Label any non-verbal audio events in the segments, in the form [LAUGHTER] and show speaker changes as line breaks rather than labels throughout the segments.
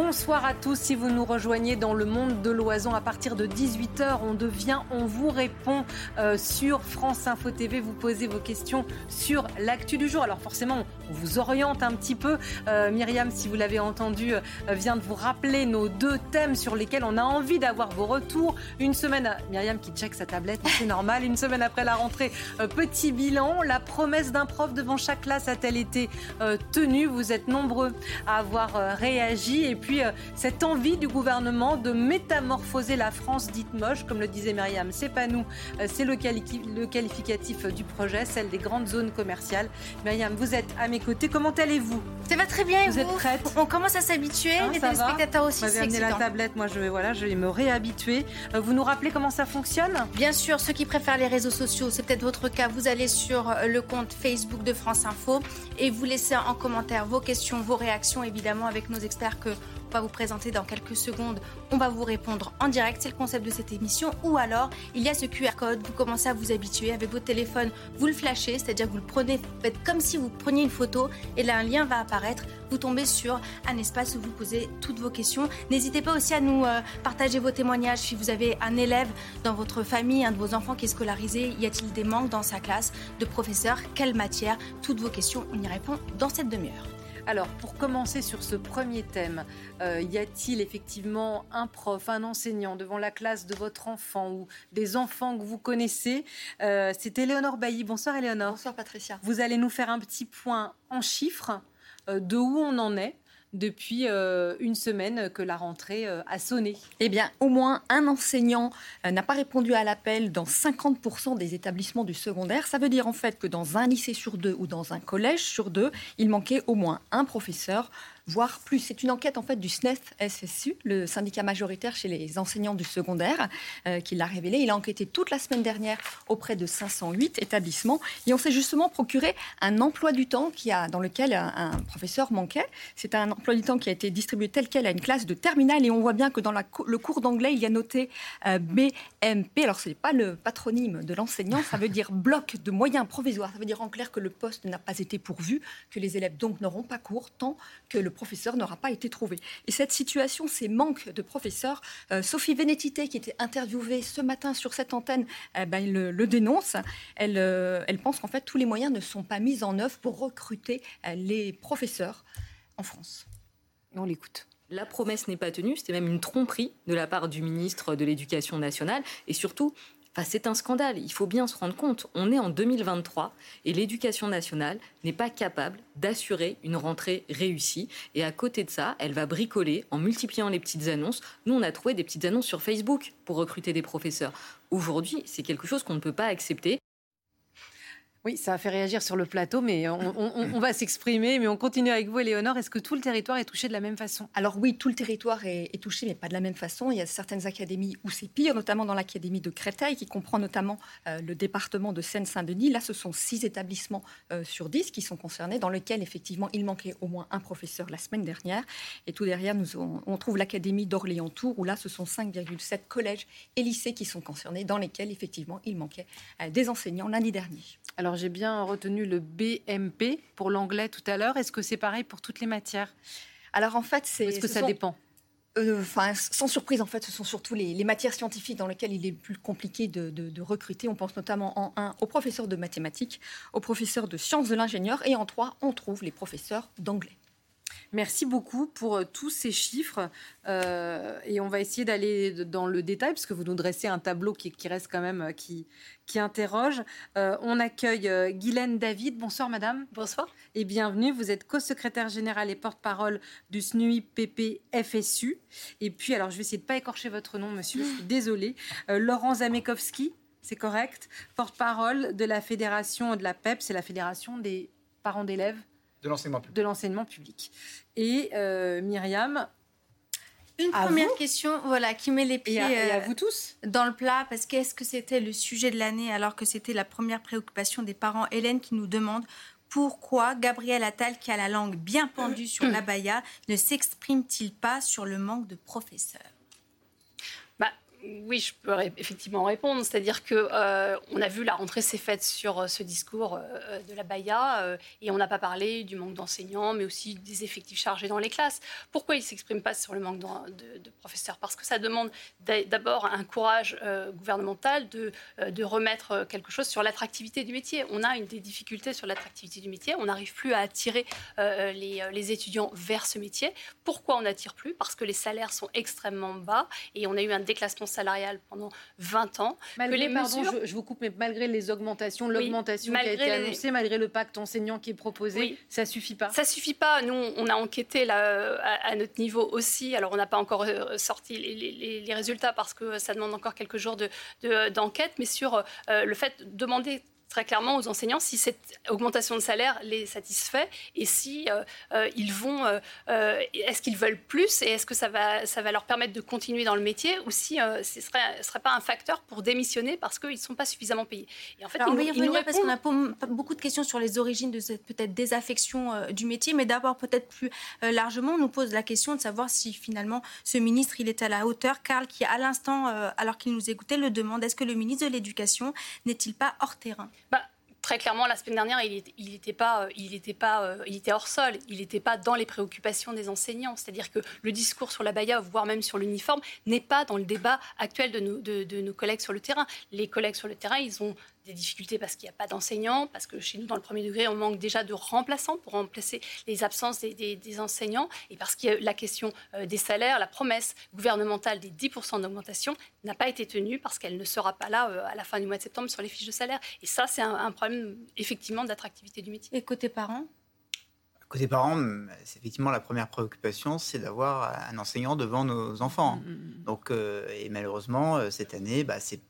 Bonsoir à tous. Si vous nous rejoignez dans le monde de l'oison à partir de 18h, on devient, on vous répond euh, sur France Info TV. Vous posez vos questions sur l'actu du jour. Alors forcément, on vous oriente un petit peu. Euh, Myriam, si vous l'avez entendu, euh, vient de vous rappeler nos deux thèmes sur lesquels on a envie d'avoir vos retours. Une semaine, Myriam qui check sa tablette, c'est [LAUGHS] normal. Une semaine après la rentrée, petit bilan. La promesse d'un prof devant chaque classe a-t-elle été tenue? Vous êtes nombreux à avoir réagi. Et euh, cette envie du gouvernement de métamorphoser la France dite moche, comme le disait Myriam, c'est pas nous, euh, c'est le, qualificatif du projet, celle des grandes zones commerciales. Myriam, vous êtes à mes côtés. Comment allez-vous?
Ça va très bien.
Vous, êtes prête?
On commence à s'habituer. Hein, les téléspectateurs aussi.
Vous amené la tablette. Moi, je vais voilà, je vais me réhabituer. Euh, vous nous rappelez comment ça fonctionne?
Bien sûr. Ceux qui préfèrent les réseaux sociaux, c'est peut-être votre cas. Vous allez sur le compte Facebook de France Info et vous laissez en commentaire vos questions, vos réactions, évidemment, avec nos experts que on va vous présenter dans quelques secondes. On va vous répondre en direct. C'est le concept de cette émission. Ou alors, il y a ce QR code. Vous commencez à vous habituer avec votre téléphone. Vous le flashez, c'est-à-dire vous le prenez, faites comme si vous preniez une photo. Et là, un lien va apparaître. Vous tombez sur un espace où vous posez toutes vos questions. N'hésitez pas aussi à nous euh, partager vos témoignages. Si vous avez un élève dans votre famille, un de vos enfants qui est scolarisé, y a-t-il des manques dans sa classe de professeurs Quelle matière? Toutes vos questions, on y répond dans cette demi-heure.
Alors, pour commencer sur ce premier thème, euh, y a-t-il effectivement un prof, un enseignant devant la classe de votre enfant ou des enfants que vous connaissez? Euh, C'est Éléonore Bailly. Bonsoir Éléonore.
Bonsoir Patricia.
Vous allez nous faire un petit point en chiffres euh, de où on en est depuis euh, une semaine que la rentrée euh, a sonné
Eh bien, au moins un enseignant euh, n'a pas répondu à l'appel dans 50% des établissements du secondaire. Ça veut dire en fait que dans un lycée sur deux ou dans un collège sur deux, il manquait au moins un professeur voire plus. C'est une enquête en fait du SNEF-SSU, le syndicat majoritaire chez les enseignants du secondaire, euh, qui l'a révélé. Il a enquêté toute la semaine dernière auprès de 508 établissements et on s'est justement procuré un emploi du temps qui a, dans lequel un, professeur manquait. C'est un emploi du temps qui a été distribué tel quel à une classe de terminale et on voit bien que dans le cours d'anglais, il y a noté euh, BMP. Alors ce n'est pas le patronyme de l'enseignant, ça veut dire bloc de moyens provisoires. Ça veut dire en clair que le poste n'a pas été pourvu, que les élèves donc n'auront pas cours tant que le professeur n'aura pas été trouvé. Et cette situation, ces manques de professeurs, euh, Sophie Vénétité, qui était interviewée ce matin sur cette antenne, eh ben, le, dénonce. Elle, euh, elle pense qu'en fait, tous les moyens ne sont pas mis en œuvre pour recruter euh, les professeurs en France.
Et on l'écoute.
La promesse n'est pas tenue, c'était même une tromperie de la part du ministre de l'Éducation nationale. Et surtout, c'est un scandale. Il faut bien se rendre compte. On est en 2023 et l'éducation nationale n'est pas capable d'assurer une rentrée réussie. Et à côté de ça, elle va bricoler en multipliant les petites annonces. Nous, on a trouvé des petites annonces sur Facebook pour recruter des professeurs. Aujourd'hui, c'est quelque chose qu'on ne peut pas accepter.
Oui, ça a fait réagir sur le plateau, mais on, va s'exprimer. Mais on continue avec vous, Éléonore. Est-ce que tout le territoire est touché de la même façon?
Alors oui, tout le territoire est, touché, mais pas de la même façon. Il y a certaines académies où c'est pire, notamment dans l'académie de Créteil, qui comprend notamment euh, le département de Seine-Saint-Denis. Là, ce sont six établissements euh, sur dix qui sont concernés, dans lesquels, effectivement, il manquait au moins un professeur la semaine dernière. Et tout derrière, on, trouve l'académie d'Orléans-Tours, où là, ce sont 5,7 collèges et lycées qui sont concernés, dans lesquels, effectivement, il manquait euh, des enseignants lundi dernier.
Alors j'ai bien retenu le BMP pour l'anglais tout à l'heure. Est-ce que c'est pareil pour toutes les matières?
Alors en fait, c'est.
Est-ce que ça dépend
euh, Enfin, sans surprise, en fait, ce sont surtout les, matières scientifiques dans lesquelles il est plus compliqué de, recruter. On pense notamment en 1 aux professeurs de mathématiques, aux professeurs de sciences de l'ingénieur, et en 3, on trouve les professeurs d'anglais.
Merci beaucoup pour euh, tous ces chiffres. Euh, et on va essayer d'aller dans le détail, parce que vous nous dressez un tableau qui, reste quand même, euh, qui, qui interroge. on accueille Guylaine David. Bonsoir, madame.
Bonsoir.
Et bienvenue. Vous êtes co-secrétaire générale et porte-parole du SNUI PP FSU. Et puis, alors, je vais essayer de ne pas écorcher votre nom, monsieur. [LAUGHS] Désolée. Laurent Zamekowski, c'est correct. Porte-parole de la fédération de la PEP, c'est la fédération des parents d'élèves
de l'enseignement public.
De l'enseignement public. Et euh, Myriam
une première question voilà, qui met les pieds
à, vous tous.
dans le plat, parce qu'est-ce que c'était le sujet de l'année alors que c'était la première préoccupation des parents Hélène qui nous demande pourquoi Gabriel Attal, qui a la langue bien pendue sur [CLEARS THROAT] la baya, ne s'exprime-t-il pas sur le manque de professeurs?
Oui, je peux effectivement répondre. C'est-à-dire que euh, on a vu la rentrée s'est faite sur euh, ce discours euh, de la Baïa et on n'a pas parlé du manque d'enseignants, mais aussi des effectifs chargés dans les classes. Pourquoi il ne s'exprime pas sur le manque de, professeurs? Parce que ça demande d'abord un courage gouvernemental de, remettre quelque chose sur l'attractivité du métier. On a une des difficultés sur l'attractivité du métier. On n'arrive plus à attirer les, les étudiants vers ce métier. Pourquoi on n'attire plus? Parce que les salaires sont extrêmement bas et on a eu un déclassement salariale pendant 20 ans.
Malgré, les pardon, je, vous coupe, mais malgré les augmentations, l'augmentation qui a été annoncée, malgré le pacte enseignant qui est proposé, ça suffit pas
Ça suffit pas. Nous, on a enquêté là, à, notre niveau aussi. Alors, on n'a pas encore euh, sorti les, résultats parce que ça demande encore quelques jours d'enquête, de, mais sur euh, le fait de demander très clairement aux enseignants si cette augmentation de salaire les satisfait et si euh, euh, ils vont, euh, est-ce qu'ils veulent plus et est-ce que ça va, ça va leur permettre de continuer dans le métier ou si ce serait, serait pas un facteur pour démissionner parce qu'ils ne sont pas suffisamment payés.
Et en fait, on va y revenir parce qu'on a beaucoup de questions sur les origines de cette peut-être désaffection du métier, mais d'abord peut-être plus largement, on nous pose la question de savoir si finalement ce ministre il est à la hauteur. Karl, qui à l'instant, alors qu'il nous écoutait, le demande est-ce que le ministre de l'Éducation n'est-il pas hors terrain?
Très clairement, la semaine dernière, il n'était pas, euh, il était pas, euh, il était hors sol. Il n'était pas dans les préoccupations des enseignants. C'est-à-dire que le discours sur la baya, voire même sur l'uniforme, n'est pas dans le débat actuel de nos, de nos collègues sur le terrain. Les collègues sur le terrain, ils ont des difficultés parce qu'il n'y a pas d'enseignants, parce que chez nous, dans le premier degré, on manque déjà de remplaçants pour remplacer les absences des, enseignants, et parce qu'il y a la question euh, des salaires, la promesse gouvernementale des 10% d'augmentation n'a pas été tenue parce qu'elle ne sera pas là euh, à la fin du mois de septembre sur les fiches de salaire. Et ça, c'est un, problème effectivement d'attractivité du métier.
Et côté parents?
Côté parents, c'est effectivement la première préoccupation, c'est d'avoir un enseignant devant nos enfants. Mmh, mmh, mmh. Donc, euh, et malheureusement, cette année, bah, c'est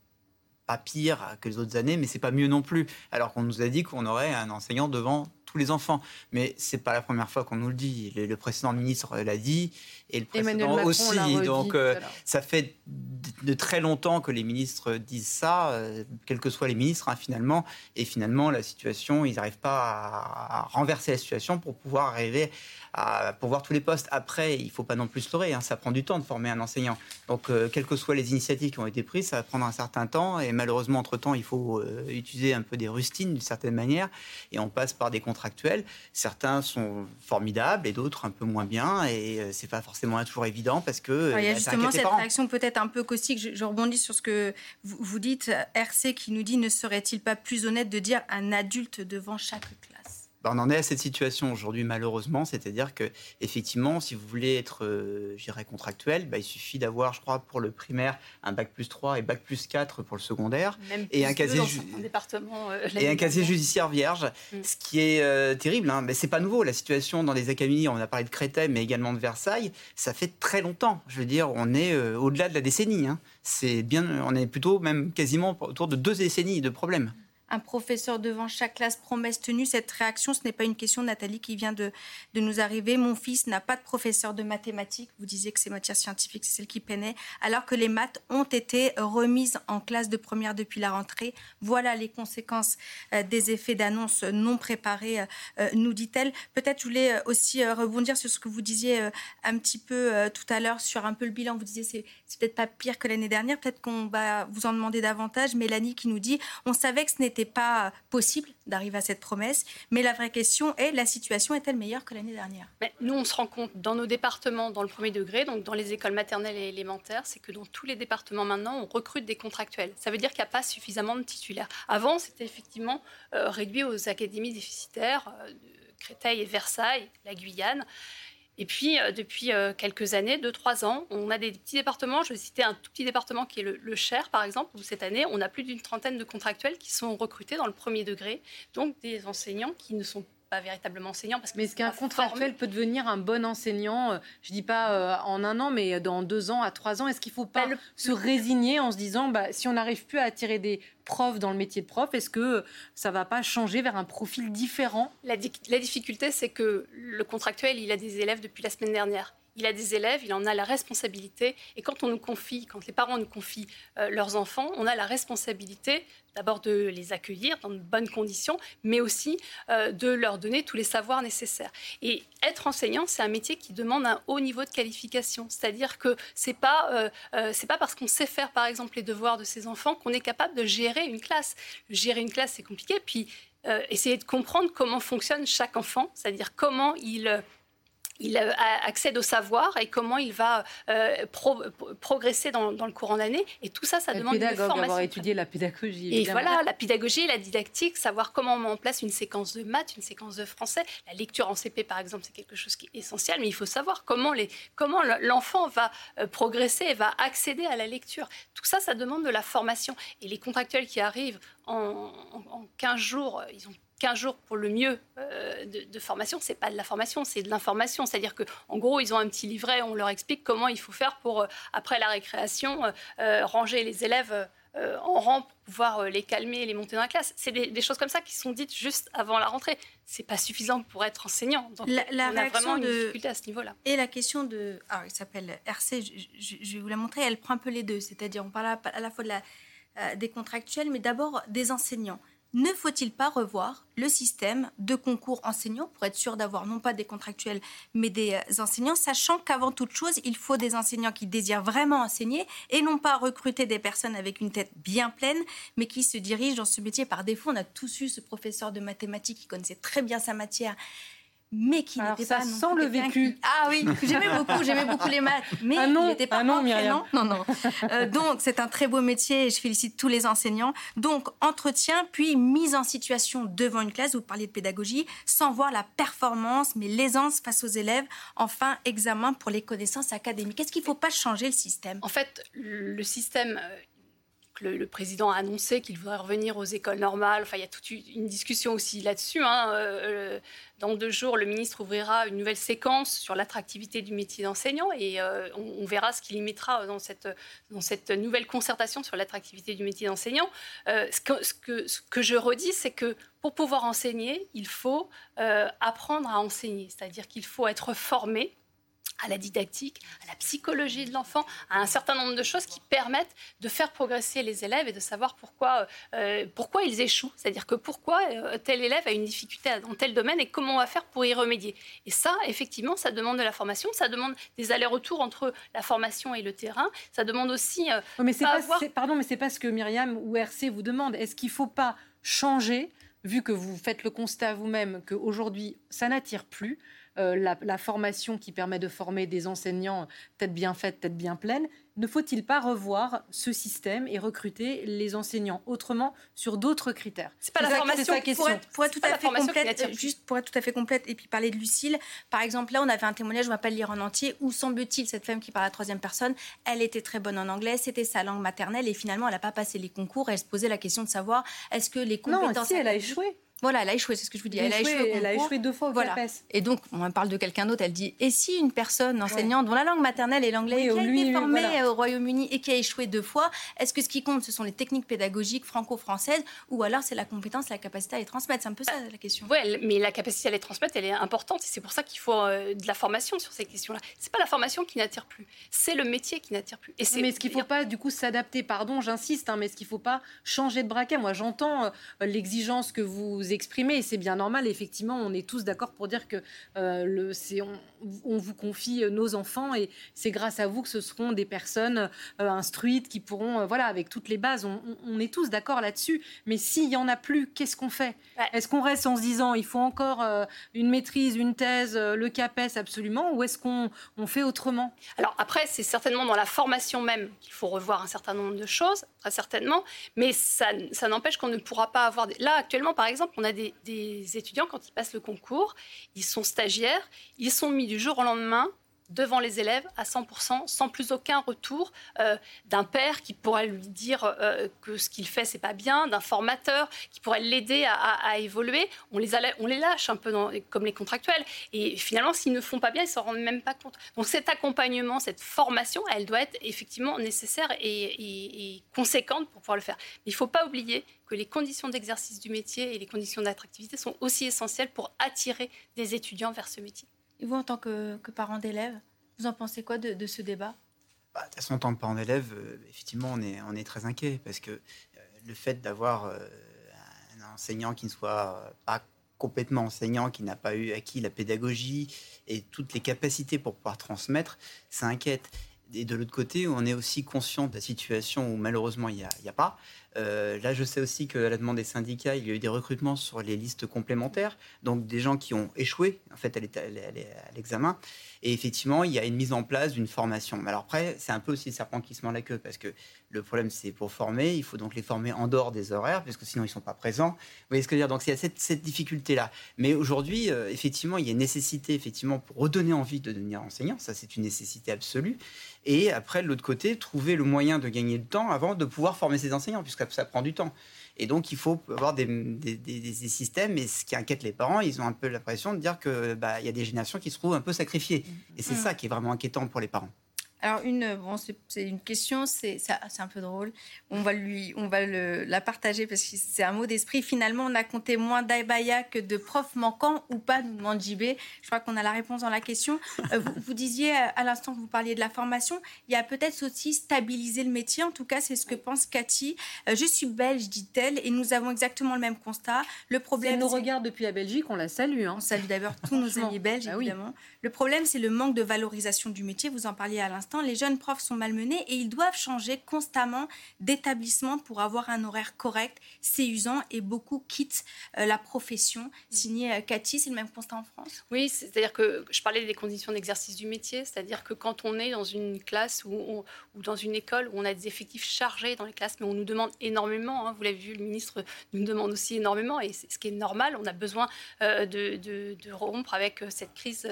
pas pire que les autres années, mais c'est pas mieux non plus. Alors qu'on nous a dit qu'on aurait un enseignant devant tous les enfants. Mais c'est pas la première fois qu'on nous le dit. Le, précédent ministre l'a dit et le précédent aussi. Donc euh, ça fait de, très longtemps que les ministres disent ça, euh, quels que soient les ministres hein, finalement. Et finalement, la situation, ils n'arrivent pas à, renverser la situation pour pouvoir arriver à pouvoir tous les postes. Après, il faut pas non plus se leurrer. Hein, ça prend du temps de former un enseignant. Donc, euh, quelles que soient les initiatives qui ont été prises, ça va prendre un certain temps. Et malheureusement, entre-temps, il faut utiliser un peu des rustines d'une certaine manière. Et on passe par des contrats actuels. Certains sont formidables et d'autres un peu moins bien. Et euh, c'est pas forcément toujours évident parce que.
il y a justement cette réaction peut-être un peu caustique. Je, rebondis sur ce que vous, vous dites. RC qui nous dit ne serait-il pas plus honnête de dire un adulte devant chaque classe?
Bah, on en est à cette situation aujourd'hui malheureusement, c'est-à-dire que effectivement, si vous voulez être, euh, contractuel, bah, il suffit d'avoir, je crois, pour le primaire, un bac plus 3 et bac plus 4 pour le secondaire,
et un casier,
euh, et un casier judiciaire vierge, ce qui est euh, terrible. Hein. Mais c'est pas nouveau la situation dans les académies. On a parlé de Créteil, mais également de Versailles. Ça fait très longtemps. Je veux dire, on est euh, au-delà de la décennie. Hein. C'est bien, on est plutôt même quasiment autour de deux décennies de problèmes
un professeur devant chaque classe, promesse tenue. Cette réaction, ce n'est pas une question, Nathalie, qui vient de, de nous arriver. Mon fils n'a pas de professeur de mathématiques. Vous disiez que ces matières scientifiques, c'est celle qui peinait, alors que les maths ont été remises en classe de première depuis la rentrée. Voilà les conséquences euh, des effets d'annonce non préparés, euh, euh, nous dit-elle. Peut-être je voulais aussi rebondir sur ce que vous disiez un petit peu tout à l'heure sur un peu le bilan. Vous disiez c'est, c'est peut-être pas pire que l'année dernière. Peut-être qu'on va vous en demander davantage. Mélanie qui nous dit on savait que ce n'était pas possible d'arriver à cette promesse. Mais la vraie question est, la situation est-elle meilleure que l'année dernière?
Mais Nous, on se rend compte dans nos départements, dans le premier degré, donc dans les écoles maternelles et élémentaires, c'est que dans tous les départements maintenant, on recrute des contractuels. Ça veut dire qu'il n'y a pas suffisamment de titulaires. Avant, c'était effectivement euh, réduit aux académies déficitaires, euh, Créteil et Versailles, la Guyane. Et puis, euh, depuis euh, quelques années, deux, trois ans, on a des petits départements. Je vais citer un tout petit département qui est le, Cher, par exemple, où cette année, on a plus d'une trentaine de contractuels qui sont recrutés dans le premier degré, donc des enseignants qui ne sont pas véritablement enseignant. Parce
mais est-ce qu'un contractuel peut devenir un bon enseignant euh, Je dis pas euh, en un an, mais dans deux ans, à trois ans. Est-ce qu'il ne faut pas bah, se résigner en se disant, bah, si on n'arrive plus à attirer des profs dans le métier de prof, est-ce que ça va pas changer vers un profil différent?
La, la difficulté, c'est que le contractuel, il a des élèves depuis la semaine dernière il a des élèves, il en a la responsabilité. Et quand on nous confie, quand les parents nous confient euh, leurs enfants, on a la responsabilité d'abord de les accueillir dans de bonnes conditions, mais aussi euh, de leur donner tous les savoirs nécessaires. Et être enseignant, c'est un métier qui demande un haut niveau de qualification. C'est-à-dire que c'est pas euh, pas parce qu'on sait faire par exemple les devoirs de ses enfants qu'on est capable de gérer une classe. Gérer une classe, c'est compliqué. Puis essayer de comprendre comment fonctionne chaque enfant, c'est-à-dire comment il il accède au savoir et comment il va euh, progresser dans, le courant d'année. Et tout ça, ça demande une formation.
avoir étudié la pédagogie.
Et voilà, la pédagogie, la didactique, savoir comment on met en place une séquence de maths, une séquence de français. La lecture en CP, par exemple, c'est quelque chose qui est essentiel, mais il faut savoir comment, les, comment l'enfant va euh, progresser et va accéder à la lecture. Tout ça, ça demande de la formation. Et les contractuels qui arrivent en, en 15 jours, ils ont 15 jours pour le mieux euh, de, de, formation, c'est pas de la formation, c'est de l'information. C'est-à-dire qu'en gros, ils ont un petit livret, on leur explique comment il faut faire pour, euh, après la récréation, euh, ranger les élèves en rang pour pouvoir les calmer et les monter dans la classe. C'est des, choses comme ça qui sont dites juste avant la rentrée. C'est pas suffisant pour être enseignant.
Donc, la, on a vraiment une difficulté à ce niveau-là. Et la question de... Ah, il s'appelle RC, je, vais vous la montrer, elle prend un peu les deux. C'est-à-dire, on parle à, la fois de la, des contractuels, mais d'abord des enseignants ne faut-il pas revoir le système de concours enseignants pour être sûr d'avoir non pas des contractuels mais des euh, enseignants, sachant qu'avant toute chose, il faut des enseignants qui désirent vraiment enseigner et non pas recruter des personnes avec une tête bien pleine, mais qui se dirigent dans ce métier par défaut. On a tous eu ce professeur de mathématiques qui connaissait très bien sa matière mais qui n'était pas
sans le vécu.
Ah oui, j'aimais [LAUGHS] beaucoup, j'aimais beaucoup les maths, mais il n'était pas
non,
non, non. Euh, donc c'est un très beau métier et je félicite tous les enseignants. Donc entretien puis mise en situation devant une classe. Vous parliez de pédagogie, sans voir la performance, mais l'aisance face aux élèves. Enfin examen pour les connaissances académiques. Est-ce qu'il ne faut pas changer le système?
En fait, le système le, président a annoncé qu'il voudrait revenir aux écoles normales. Enfin, il y a toute une discussion aussi là-dessus. Hein. Euh, euh, dans deux jours, le ministre ouvrira une nouvelle séquence sur l'attractivité du métier d'enseignant et euh, on, verra ce qu'il y mettra dans cette, dans cette nouvelle concertation sur l'attractivité du métier d'enseignant. ce, que, je redis, c'est que pour pouvoir enseigner, il faut apprendre à enseigner, c'est-à-dire qu'il faut être formé à la didactique, à la psychologie de l'enfant, à un certain nombre de choses qui permettent de faire progresser les élèves et de savoir pourquoi, euh, pourquoi ils échouent. C'est-à-dire que pourquoi euh, tel élève a une difficulté dans tel domaine et comment on va faire pour y remédier. Et ça, effectivement, ça demande de la formation, ça demande des allers-retours entre la formation et le terrain. Ça demande aussi...
Euh, mais c'est pas, pardon, mais c'est pas ce que Myriam ou RC vous demande. Est-ce qu'il ne faut pas changer, vu que vous faites le constat vous-même qu'aujourd'hui, ça n'attire plus euh, la, formation qui permet de former des enseignants tête bien faite, tête bien pleine, ne faut-il pas revoir ce système et recruter les enseignants autrement sur d'autres critères?
C'est pas la formation. Pour être, pour être tout à fait complète, juste pour être tout à fait complète et puis parler de Lucille. Par exemple, là, on avait un témoignage, je ne vais pas le lire en entier, où semble-t-il cette femme qui parle à la troisième personne, elle était très bonne en anglais, c'était sa langue maternelle et finalement, elle n'a pas passé les concours. Elle se posait la question de savoir est-ce que les compétences.
Non, si, elle a échoué.
Voilà, elle a échoué, c'est ce que je vous dis.
Elle, a échoué, elle a échoué deux fois au voilà.
Et donc, on parle de quelqu'un d'autre, elle dit Et si une personne enseignante dont la langue maternelle est l'anglais, qui a été formée au Royaume-Uni et qui a échoué deux fois, est-ce que ce qui compte, ce sont les techniques pédagogiques franco-françaises ou alors c'est la compétence, la capacité à les transmettre? C'est un peu ça la question.
Oui, mais la capacité à les transmettre, elle est importante et c'est pour ça qu'il faut euh, de la formation sur ces questions-là. C'est pas la formation qui n'attire plus, c'est le métier qui n'attire plus.
Et mais est-ce qu'il ne faut pas du coup s'adapter Pardon, j'insiste, hein, mais est-ce qu'il ne faut pas changer de braquet Moi, j'entends euh, l'exigence que vous exprimez et c'est bien normal. Effectivement, on est tous d'accord pour dire que euh, le, on, vous confie euh, nos enfants et c'est grâce à vous que ce seront des personnes euh, instruites qui pourront, voilà, avec toutes les bases. On, est tous d'accord là-dessus. Mais s'il y en a plus, qu'est-ce qu'on fait? Est-ce qu'on reste en se disant il faut encore une maîtrise, une thèse, le CAPES absolument, ou est-ce qu'on on fait autrement?
Alors après, c'est certainement dans la formation même qu'il faut revoir un certain nombre de choses, très certainement. Mais ça, ça n'empêche qu'on ne pourra pas avoir. Des... Là, actuellement, par exemple, on a des étudiants, quand ils passent le concours, ils sont stagiaires, ils sont mis du jour au lendemain devant les élèves à 100%, sans plus aucun retour euh, d'un père qui pourrait lui dire euh, que ce qu'il fait c'est pas bien, d'un formateur qui pourrait l'aider à, évoluer. On les, lâche un peu comme les contractuels. Et finalement, s'ils ne font pas bien, ils s'en rendent même pas compte. Donc cet accompagnement, cette formation, elle doit être effectivement nécessaire et, et conséquente pour pouvoir le faire. Mais il ne faut pas oublier que les conditions d'exercice du métier et les conditions d'attractivité sont aussi essentielles pour attirer des étudiants vers ce métier.
Et vous, en tant que, parent d'élève Vous en pensez quoi de, ce débat?
Bah, De toute façon, en tant que parent d'élève, effectivement, on est, on est très inquiet parce que le fait d'avoir un enseignant qui ne soit pas complètement enseignant, qui n'a pas eu acquis la pédagogie et toutes les capacités pour pouvoir transmettre, ça inquiète. Et de l'autre côté, on est aussi conscient de la situation où malheureusement il n'y a, pas. Euh, là, je sais aussi qu'à la demande des syndicats, il y a eu des recrutements sur les listes complémentaires, donc des gens qui ont échoué en fait à l'examen. Et effectivement, il y a une mise en place d'une formation. Mais alors après, c'est un peu aussi le serpent qui se mord la queue, parce que le problème, c'est pour former, il faut donc les former en dehors des horaires, parce que sinon, ils sont pas présents. Vous voyez ce que je veux dire? Donc, il y a cette, difficulté-là. Mais aujourd'hui, euh, effectivement, il y a une nécessité, effectivement, pour redonner envie de devenir enseignant. Ça, c'est une nécessité absolue. Et après, de l'autre côté, trouver le moyen de gagner du temps avant de pouvoir former ces enseignants, puisque ça prend du temps. Et donc, il faut avoir des, des, systèmes. Et ce qui inquiète les parents, ils ont un peu l'impression de dire qu'il bah, y a des générations qui se trouvent un peu sacrifiées. Et c'est mmh. ça qui est vraiment inquiétant pour les parents.
Alors, une, bon, c'est une question, c'est un peu drôle. On va, lui, on va le, la partager parce que c'est un mot d'esprit. Finalement, on a compté moins d'Aibaya que de profs manquants ou pas, nous demande JB. Je crois qu'on a la réponse dans la question. Euh, vous, disiez à l'instant que vous parliez de la formation, il y a peut-être aussi stabiliser le métier. En tout cas, c'est ce que pense Cathy. Euh, je suis belge, dit-elle, et nous avons exactement le même constat.
Le problème. Elle nous regarde depuis la Belgique, on la salue. Hein.
On salue d'abord tous nos [LAUGHS] amis belges, bah évidemment. Le problème, c'est le manque de valorisation du métier. Vous en parliez à l'instant les jeunes profs sont malmenés et ils doivent changer constamment d'établissement pour avoir un horaire correct. C'est usant et beaucoup quittent euh, la profession. Signé euh, Cathy, c'est le même constat en France?
Oui, c'est-à-dire que je parlais des conditions d'exercice du métier, c'est-à-dire que quand on est dans une classe ou, dans une école où on a des effectifs chargés dans les classes, mais on nous demande énormément, hein, vous l'avez vu, le ministre nous demande aussi énormément, et c'est ce qui est normal, on a besoin euh, de, de, rompre avec cette crise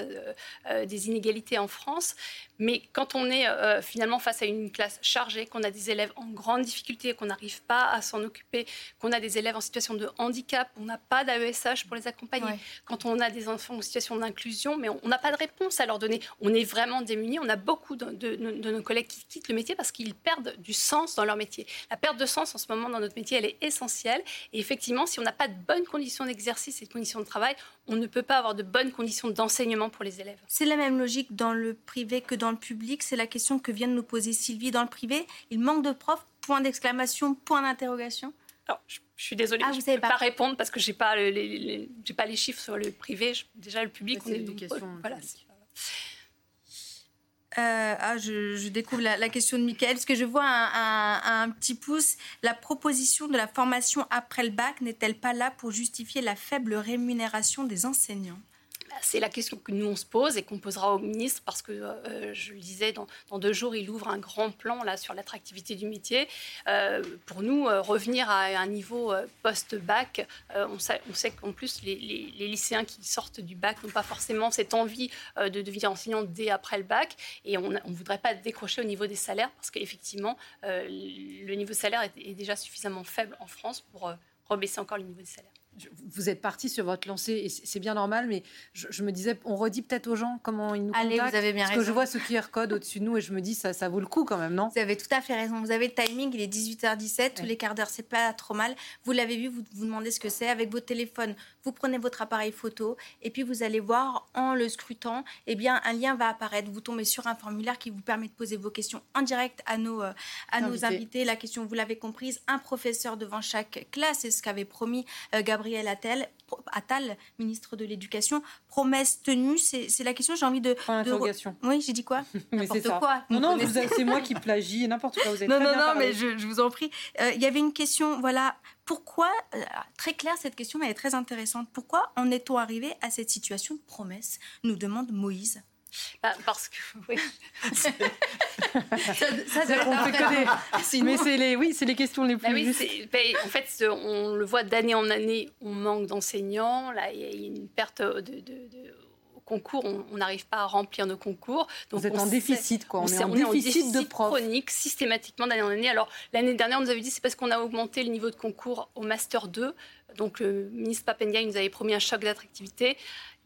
des inégalités en France. Mais quand on est euh, finalement face à une classe chargée, qu'on a des élèves en grande difficulté, qu'on n'arrive pas à s'en occuper, qu'on a des élèves en situation de handicap, on n'a pas d'AESH pour les accompagner, quand on a des enfants en situation d'inclusion, mais on n'a pas de réponse à leur donner, on est vraiment démunis. On a beaucoup de, nos collègues qui quittent le métier parce qu'ils perdent du sens dans leur métier. La perte de sens en ce moment dans notre métier, elle est essentielle. Et effectivement, si on n'a pas de bonnes conditions d'exercice et de conditions de travail, on ne peut pas avoir de bonnes conditions d'enseignement pour les élèves.
C'est la même logique dans le privé que dans le public. C'est la question que vient de nous poser Sylvie. Dans le privé, il manque de profs Point d'exclamation, point d'interrogation
alors, je, suis désolée, ah, je ne peux pas. répondre parce que je n'ai pas, les, pas les chiffres sur le privé. déjà, le public,
c'est l'éducation. Voilà,
euh, ah, je, découvre la, question de Michael, parce que je vois un, un, petit pouce. La proposition de la formation après le bac n'est-elle pas là pour justifier la faible rémunération des enseignants?
C'est la question que nous on se pose et qu'on posera au ministre parce que euh, je le disais, dans, deux jours, il ouvre un grand plan sur l'attractivité du métier. Euh, pour nous, euh, revenir à un niveau post-bac, on sait, on sait qu'en plus les, lycéens qui sortent du bac n'ont pas forcément cette envie de devenir enseignant dès après le bac et on ne voudrait pas décrocher au niveau des salaires parce qu'effectivement, le niveau de salaire est, est, déjà suffisamment faible en France pour rebaisser encore le niveau des salaires
vous êtes parti sur votre lancée et c'est bien normal, mais je, me disais, on redit peut-être aux gens comment ils nous
Allez,
vous
avez bien
parce que je vois ce QR code au-dessus de nous et je me dis, ça, ça vaut le coup quand même, non?
Vous avez tout à fait raison. Vous avez le timing, il est 18h17, tous les quarts d'heure, c'est pas trop mal. Vous l'avez vu, vous vous demandez ce que c'est. Avec votre téléphone, vous prenez votre appareil photo et puis vous allez voir en le scrutant, eh bien, un lien va apparaître. Vous tombez sur un formulaire qui vous permet de poser vos questions en direct à nos, euh, à nos invités. La question, vous l'avez comprise, un professeur devant chaque classe, c'est ce qu'avait promis euh, Gabriel Attel. Attal, ministre de l'Éducation. Promesse tenue, c'est la question. J'ai envie de.
Point
Oui, j'ai dit quoi? [LAUGHS]
N'importe quoi. Non, non, c'est moi qui [LAUGHS] plagie, n'importe quoi. Vous êtes
non,
non,
non, mais je, vous en prie. Euh, il y avait une question, voilà. Pourquoi, euh, très clair, cette question, elle est très intéressante. Pourquoi en est-on arrivé à cette situation de promesse? Nous demande Moïse.
Bah, parce que oui. [LAUGHS] ça,
ça, Mais c'est les, oui, c'est les questions les plus. Bah
oui, bah, en fait, on le voit d'année en année, on manque d'enseignants. Là, il y a une perte de, concours, on n'arrive pas à remplir nos concours.
Donc Vous êtes en déficit, quoi. On, est, en, déficit, de profs.
chronique systématiquement d'année en année. Alors l'année dernière, on nous avait dit c'est parce qu'on a augmenté le niveau de concours au master 2 Donc le ministre Papendia nous avait promis un choc d'attractivité.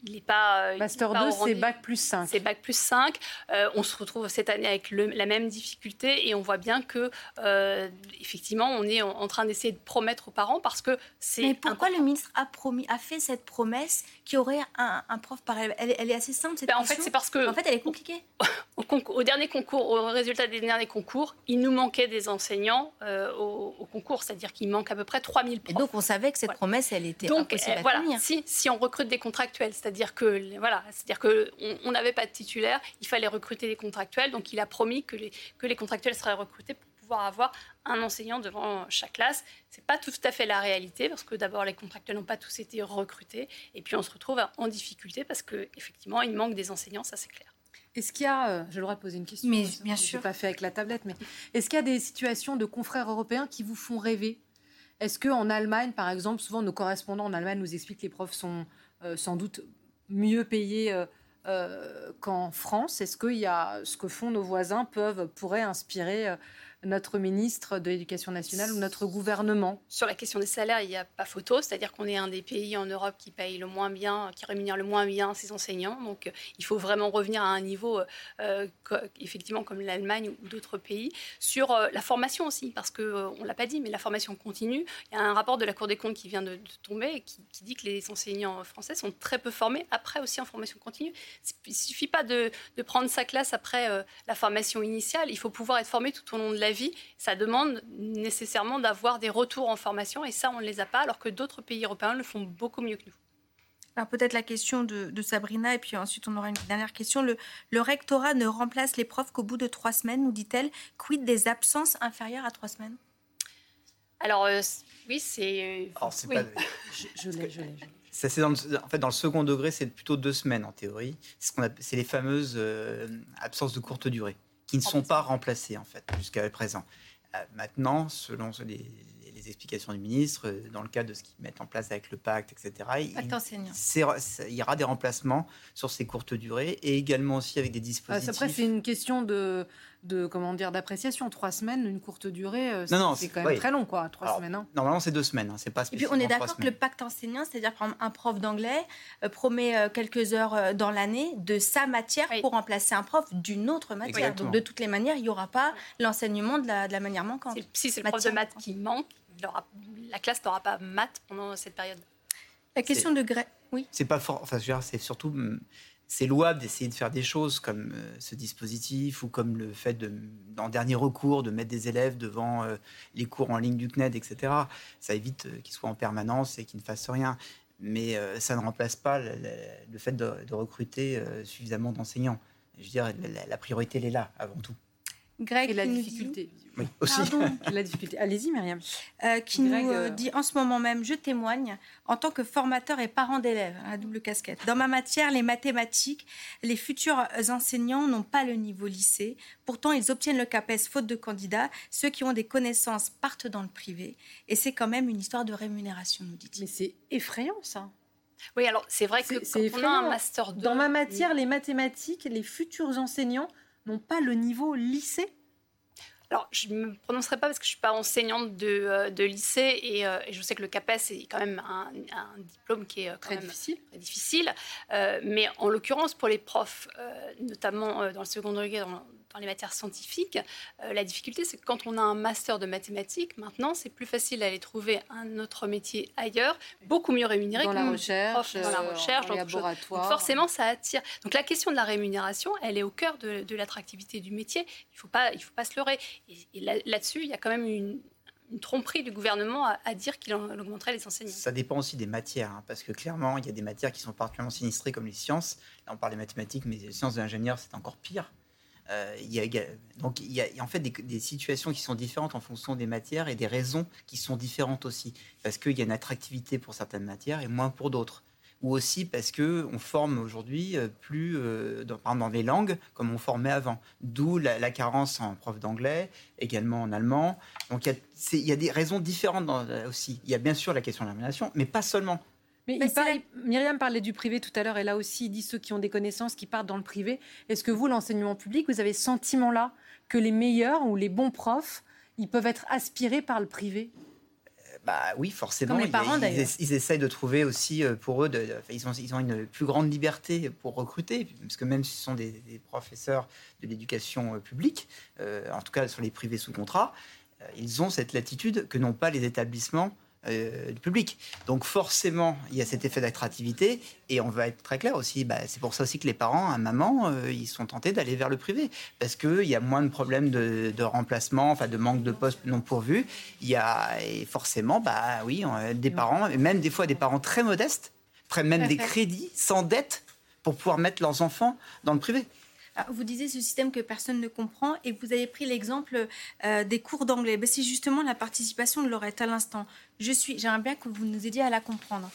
Il n'est pas.
Euh, Master 2, c'est bac plus 5.
C'est bac plus 5. Euh, on se retrouve cette année avec la même difficulté et on voit bien que, euh, effectivement, on est en, train d'essayer de promettre aux parents parce que c'est.
Mais pourquoi le ministre a, promis, a fait cette promesse qui aurait un, prof par elle, elle, est assez simple, cette ben,
En fait, c'est parce que.
En fait, elle est compliquée. [LAUGHS]
Au, au, dernier concours, au résultat des derniers concours, il nous manquait des enseignants au, concours, c'est-à-dire qu'il manque à peu près 3000 profs.
Et donc, on savait que cette promesse, elle était donc, impossible à
voilà, Si, si on recrute des contractuels, c'est-à-dire c'est-à-dire que voilà, c'est-à-dire que on n'avait pas de titulaire, il fallait recruter des contractuels, donc il a promis que les, que les contractuels seraient recrutés pour pouvoir avoir un enseignant devant chaque classe. C'est pas tout à fait la réalité parce que d'abord les contractuels n'ont pas tous été recrutés et puis on se retrouve en difficulté parce que effectivement il manque des enseignants, ça c'est clair.
Est-ce qu'il y a, euh, je le poser une question,
mais bien sûr,
pas fait avec la tablette, mais est-ce qu'il y a des situations de confrères européens qui vous font rêver? Est-ce qu'en Allemagne, par exemple, souvent nos correspondants en Allemagne nous expliquent que les profs sont euh, sans doute mieux payés euh, euh, qu'en France? Est-ce qu'il y a ce que font nos voisins peuvent pourrait inspirer euh, notre ministre de l'Éducation nationale ou notre gouvernement
Sur la question des salaires, il n'y a pas photo, c'est-à-dire qu'on est un des pays en Europe qui paye le moins bien, qui rémunère le moins bien ses enseignants. Donc euh, il faut vraiment revenir à un niveau, euh, effectivement, comme l'Allemagne ou d'autres pays. Sur euh, la formation aussi, parce qu'on ne l'a pas dit, mais la formation continue. Il y a un rapport de la Cour des comptes qui vient de, tomber qui, qui, dit que les enseignants français sont très peu formés, après aussi en formation continue. Il ne suffit pas de, de, prendre sa classe après la formation initiale, il faut pouvoir être formé tout au long de la vie, ça demande nécessairement d'avoir des retours en formation et ça, on ne les a pas, alors que d'autres pays européens le font beaucoup mieux que nous.
Alors peut-être la question de, Sabrina, et puis ensuite on aura une dernière question. Le, le rectorat ne remplace les profs qu'au bout de trois semaines, nous dit-elle. Quid des absences inférieures à trois semaines?
Alors euh, oui, c'est...
Euh, oui. [LAUGHS] je, l'ai, je l'ai. Ça, c'est en fait, dans le second degré, c'est plutôt deux semaines en théorie. C'est, les fameuses euh, absences de courte durée qui ne sont pas remplacés en fait jusqu'à présent. Euh, maintenant, selon les, explications du ministre, euh, dans le cadre de ce qu'ils mettent en place avec le pacte, etc., il, y aura des remplacements sur ces courtes durées et également aussi avec des ah, dispositifs.
Après, c'est une question de, de comment dire d'appréciation. Trois semaines, une courte durée, euh, c'est quand même très long, quoi. Trois semaines. Hein.
Normalement, c'est deux semaines. Hein, c'est pas.
Et puis, on est d'accord que le pacte enseignant, c'est-à-dire par un prof d'anglais euh, promet euh, quelques heures dans l'année de sa matière pour remplacer un prof d'une autre matière. Donc, de toutes les manières, il n'y aura pas l'enseignement de la, de la manière manquante.
Si c'est le prof de maths qui manque, la classe n'aura pas maths pendant cette période.
La question de Greg. Oui.
C'est pas fort. Enfin, c'est surtout hum, c'est louable d'essayer de faire des choses comme euh, ce dispositif ou comme le fait, en dernier recours, de mettre des élèves devant euh, les cours en ligne du CNED, etc. Ça évite euh, qu'ils soient en permanence et qu'ils ne fassent rien. Mais ça ne remplace pas le, fait de, recruter suffisamment d'enseignants. Je veux dire, la priorité, elle est là, avant tout.
Greg, et la difficulté.
Oui, aussi. [LAUGHS]
la difficulté. Allez-y, Myriam.
Euh, qui nous euh, euh, dit en ce moment même, je témoigne en tant que formateur et parent d'élèves, à double casquette. Dans ma matière, les mathématiques, les futurs enseignants n'ont pas le niveau lycée. Pourtant, ils obtiennent le CAPES faute de candidats. Ceux qui ont des connaissances partent dans le privé. Et c'est quand même une histoire de rémunération, nous dit-il.
Mais c'est effrayant, ça.
Oui, alors c'est vrai que c'est quand on a un master 2,
Dans ma matière, les mathématiques, les futurs enseignants n'ont pas le niveau lycée?
Alors, je ne me prononcerai pas parce que je ne suis pas enseignante de, euh, de lycée euh, et, je sais que le CAPES est quand même un, diplôme qui est euh,
très difficile.
Très difficile. mais en l'occurrence, pour les profs, notamment dans le second degré, dans, dans les matières scientifiques. Euh, la difficulté, c'est que quand on a un master de mathématiques, maintenant, c'est plus facile d'aller trouver un autre métier ailleurs, beaucoup mieux rémunéré.
Dans la recherche,
dans la recherche, dans
laboratoire.
forcément, ça attire. Donc la question de la rémunération, elle est au cœur de, l'attractivité du métier. Il ne faut, pas, il faut pas se leurrer. Et, là-dessus, il y a quand même une, tromperie du gouvernement à, dire qu'il augmenterait les enseignants.
Ça dépend aussi des matières, hein, parce que clairement, il y a des matières qui sont particulièrement sinistrées, comme les sciences. Là, on parle des mathématiques, mais les sciences de l'ingénieur, c'est encore pire. Euh, il y a, donc il y a en fait des, situations qui sont différentes en fonction des matières et des raisons qui sont différentes aussi. Parce qu'il y a une attractivité pour certaines matières et moins pour d'autres. Ou aussi parce que on forme aujourd'hui euh, plus euh, dans, dans, les langues comme on formait avant. D'où la, carence en prof d'anglais, également en allemand. Donc il y, a, des raisons différentes dans, aussi. Il y a bien sûr la question de l'animation, mais pas seulement.
Mais Myriam parlait du privé tout à l'heure, et là aussi, il dit ceux qui ont des connaissances qui partent dans le privé. Est-ce que vous, l'enseignement public, vous avez ce sentiment-là que les meilleurs ou les bons profs, ils peuvent être aspirés par le privé?
Bah oui, forcément.
Comme les parents,
ils, ils, ils, essayent de trouver aussi euh, pour eux, de, ils, ont, ils ont une plus grande liberté pour recruter, parce que même si ce sont des, des professeurs de l'éducation euh, publique, euh, en tout cas sur les privés sous contrat, euh, ils ont cette latitude que n'ont pas les établissements euh, du public. Donc forcément, il y a cet effet d'attractivité et on va être très clair aussi. Bah, c'est pour ça aussi que les parents, à maman, euh, ils sont tentés d'aller vers le privé parce qu'il y a moins de problèmes de, de, remplacement, enfin de manque de postes non pourvus. Il y a et forcément, bah oui, on, des parents, et même des fois des parents très modestes, prennent même des crédits sans dette pour pouvoir mettre leurs enfants dans le privé.
Ah, vous disiez ce système que personne ne comprend et vous avez pris l'exemple euh, des cours d'anglais. Ben, c'est justement la participation de Laurette à l'instant. Je suis, j'aimerais bien que vous nous aidiez à la comprendre.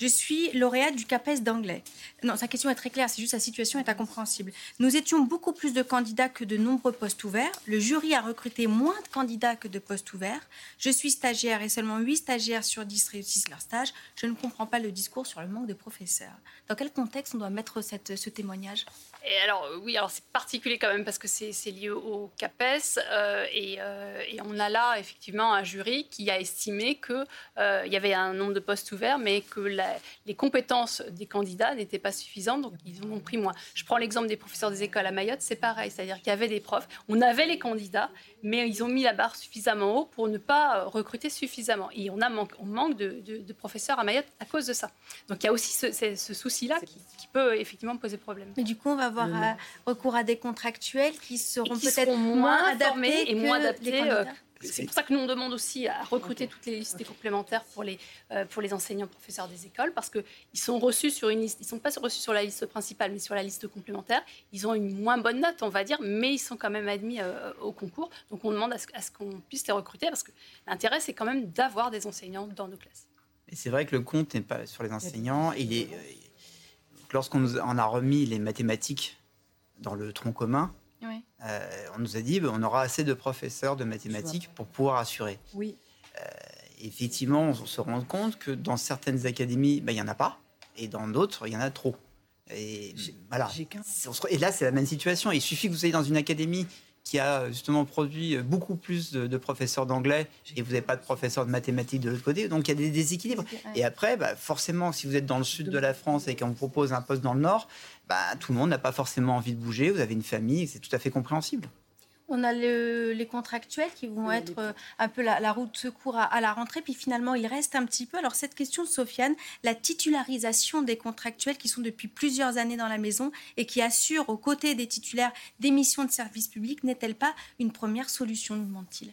Je suis lauréate du CAPES d'anglais. Non, sa question est très claire, c'est juste sa situation est incompréhensible. Nous étions beaucoup plus de candidats que de nombreux postes ouverts. Le jury a recruté moins de candidats que de postes ouverts. Je suis stagiaire et seulement 8 stagiaires sur 10 réussissent leur stage. Je ne comprends pas le discours sur le manque de professeurs. Dans quel contexte on doit mettre ce témoignage?
Et alors, oui, alors c'est particulier quand même parce que c'est lié au CAPES euh, et, euh, et, on a là effectivement un jury qui a estimé qu'il euh, y avait un nombre de postes ouverts, mais que les compétences des candidats n'étaient pas suffisantes, donc ils en ont pris moins. Je prends l'exemple des professeurs des écoles à Mayotte, c'est pareil, c'est-à-dire qu'il y avait des profs, on avait les candidats, mais ils ont mis la barre suffisamment haut pour ne pas recruter suffisamment. Et on, a manque, on manque de, de, de, professeurs à Mayotte à cause de ça. Donc il y a aussi ce, ce, ce souci-là qui, qui, peut effectivement poser problème.
Mais du coup, on va avoir mmh. à, recours à des contractuels qui seront peut-être
moins,
moins
adaptés et moins adaptés. Euh, c'est pour ça que nous, on demande aussi à recruter okay. toutes les listes okay. complémentaires pour les, euh, pour les enseignants professeurs des écoles, parce qu'ils sont reçus sur une liste, ils ne sont pas reçus sur la liste principale, mais sur la liste complémentaire. Ils ont une moins bonne note, on va dire, mais ils sont quand même admis euh, au concours. Donc on demande à ce, ce qu'on puisse les recruter, parce que l'intérêt, c'est quand même d'avoir des enseignants dans nos classes.
Et c'est vrai que le compte n'est pas sur les enseignants. Il est, lorsqu'on en a remis les mathématiques dans le tronc commun,
oui.
euh, on nous a dit ben, on aura assez de professeurs de mathématiques pour pouvoir assurer.
Oui.
Euh, effectivement, on se rend compte que dans certaines académies, ben, il n'y en a pas, et dans d'autres, il y en a trop. Et, voilà. et là, c'est la même situation. Il suffit que vous soyez dans une académie qui a justement produit beaucoup plus de, de professeurs d'anglais et vous n'avez pas de professeurs de mathématiques de l'autre côté. Donc il y a des déséquilibres. Et après, bah, forcément, si vous êtes dans le sud de la France et qu'on vous propose un poste dans le nord, bah, tout le monde n'a pas forcément envie de bouger. Vous avez une famille, c'est tout à fait compréhensible.
On a le, les contractuels qui vont oui, être euh, un peu la, la, roue de secours à, à, la rentrée, puis finalement il reste un petit peu. Alors cette question, Sofiane, la titularisation des contractuels qui sont depuis plusieurs années dans la maison et qui assurent aux côtés des titulaires des missions de service public, n'est-elle pas une première solution, nous demande-t-il?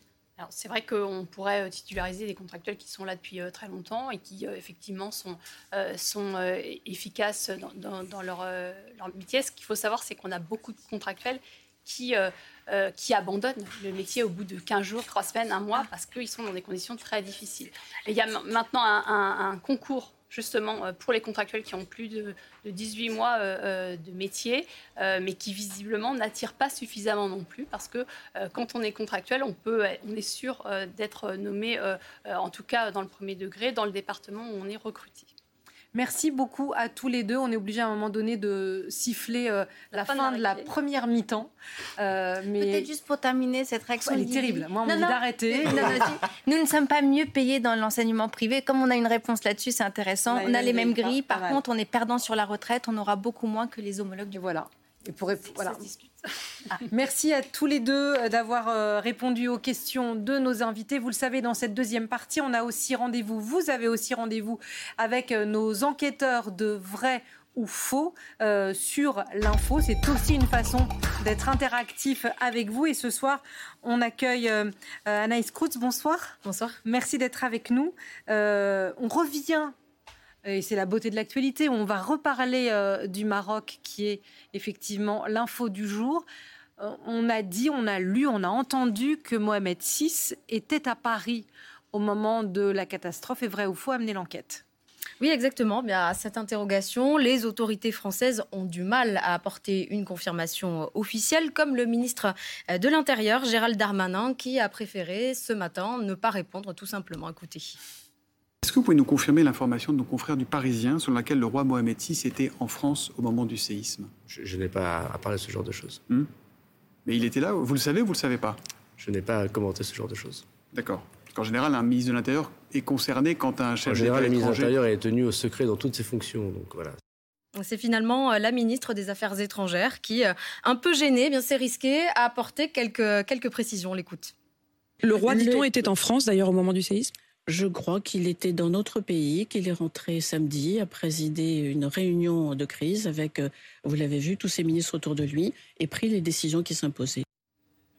C'est vrai qu'on pourrait euh, titulariser des contractuels qui sont là depuis euh, très longtemps et qui, effectivement, sont, euh, sont efficaces dans, dans, dans leur, leur, métier. Ce qu'il faut savoir, c'est qu'on a beaucoup de contractuels qui, qui abandonnent le métier au bout de 15 jours, 3 semaines, un mois, parce qu'ils sont dans des conditions très difficiles. Il y a maintenant un, concours justement euh, pour les contractuels qui ont plus de, de 18 mois euh, de métier, euh, mais qui visiblement n'attirent pas suffisamment non plus, parce que euh, quand on est contractuel, on, peut, on est sûr euh, d'être nommé, euh, en tout cas dans le premier degré, dans le département où on est recruté.
Merci beaucoup à tous les deux. On est obligé à un moment donné de siffler euh, la, la, fin, de, de la première mi-temps.
Euh, mais... Peut-être juste pour terminer cette réaction.
Elle est terrible. Moi, on me dit d'arrêter.
Nous ne sommes pas mieux payés dans l'enseignement privé. Comme on a une réponse là-dessus, c'est intéressant. On a, on a les mêmes grilles. Par contre, on est perdant sur la retraite. On aura beaucoup moins que les homologues du
voilà. Et pour voilà. Ah, merci à tous les deux euh, d'avoir euh, répondu aux questions de nos invités. Vous le savez, dans cette deuxième partie, on a aussi rendez-vous, vous avez aussi rendez-vous avec euh, nos enquêteurs de vrai ou faux euh, sur l'info. C'est aussi une façon d'être interactif avec vous. Et ce soir, on accueille euh, Anaïs Kroutz. Bonsoir.
Bonsoir.
Merci d'être avec nous. Euh, on revient et c'est la beauté de l'actualité. On va reparler euh, du Maroc, qui est effectivement l'info du jour. Euh, on a dit, on a lu, on a entendu que Mohamed VI était à Paris au moment de la catastrophe. Est vrai ou faux amener l'enquête
oui, exactement. Bien, à cette interrogation, les autorités françaises ont du mal à apporter une confirmation officielle, comme le ministre de l'Intérieur, Gérald Darmanin, qui a préféré ce matin ne pas répondre tout simplement. Écoutez.
Est-ce que vous pouvez nous confirmer l'information de nos confrères du Parisien selon laquelle le roi Mohamed VI était en France au moment du séisme?
Je, je n'ai pas à parler de ce genre de choses.
Hum Mais il était là? Vous le savez ou vous ne le savez pas?
Je n'ai pas à commenter ce genre de choses.
D'accord. qu'en général, un ministre de l'Intérieur est concerné quand un chef
En général, le ministre de l'Intérieur est tenu au secret dans toutes ses fonctions. Donc voilà.
C'est finalement la ministre des Affaires étrangères qui, un peu gênée, eh bien c'est risqué, a apporté quelques, quelques précisions. L'écoute.
Le roi, dit-on, était en France d'ailleurs au moment du séisme?
Je crois qu'il était dans notre pays, qu'il est rentré samedi, a présidé une réunion de crise avec, vous l'avez vu, tous ses ministres autour de lui et pris les décisions qui s'imposaient.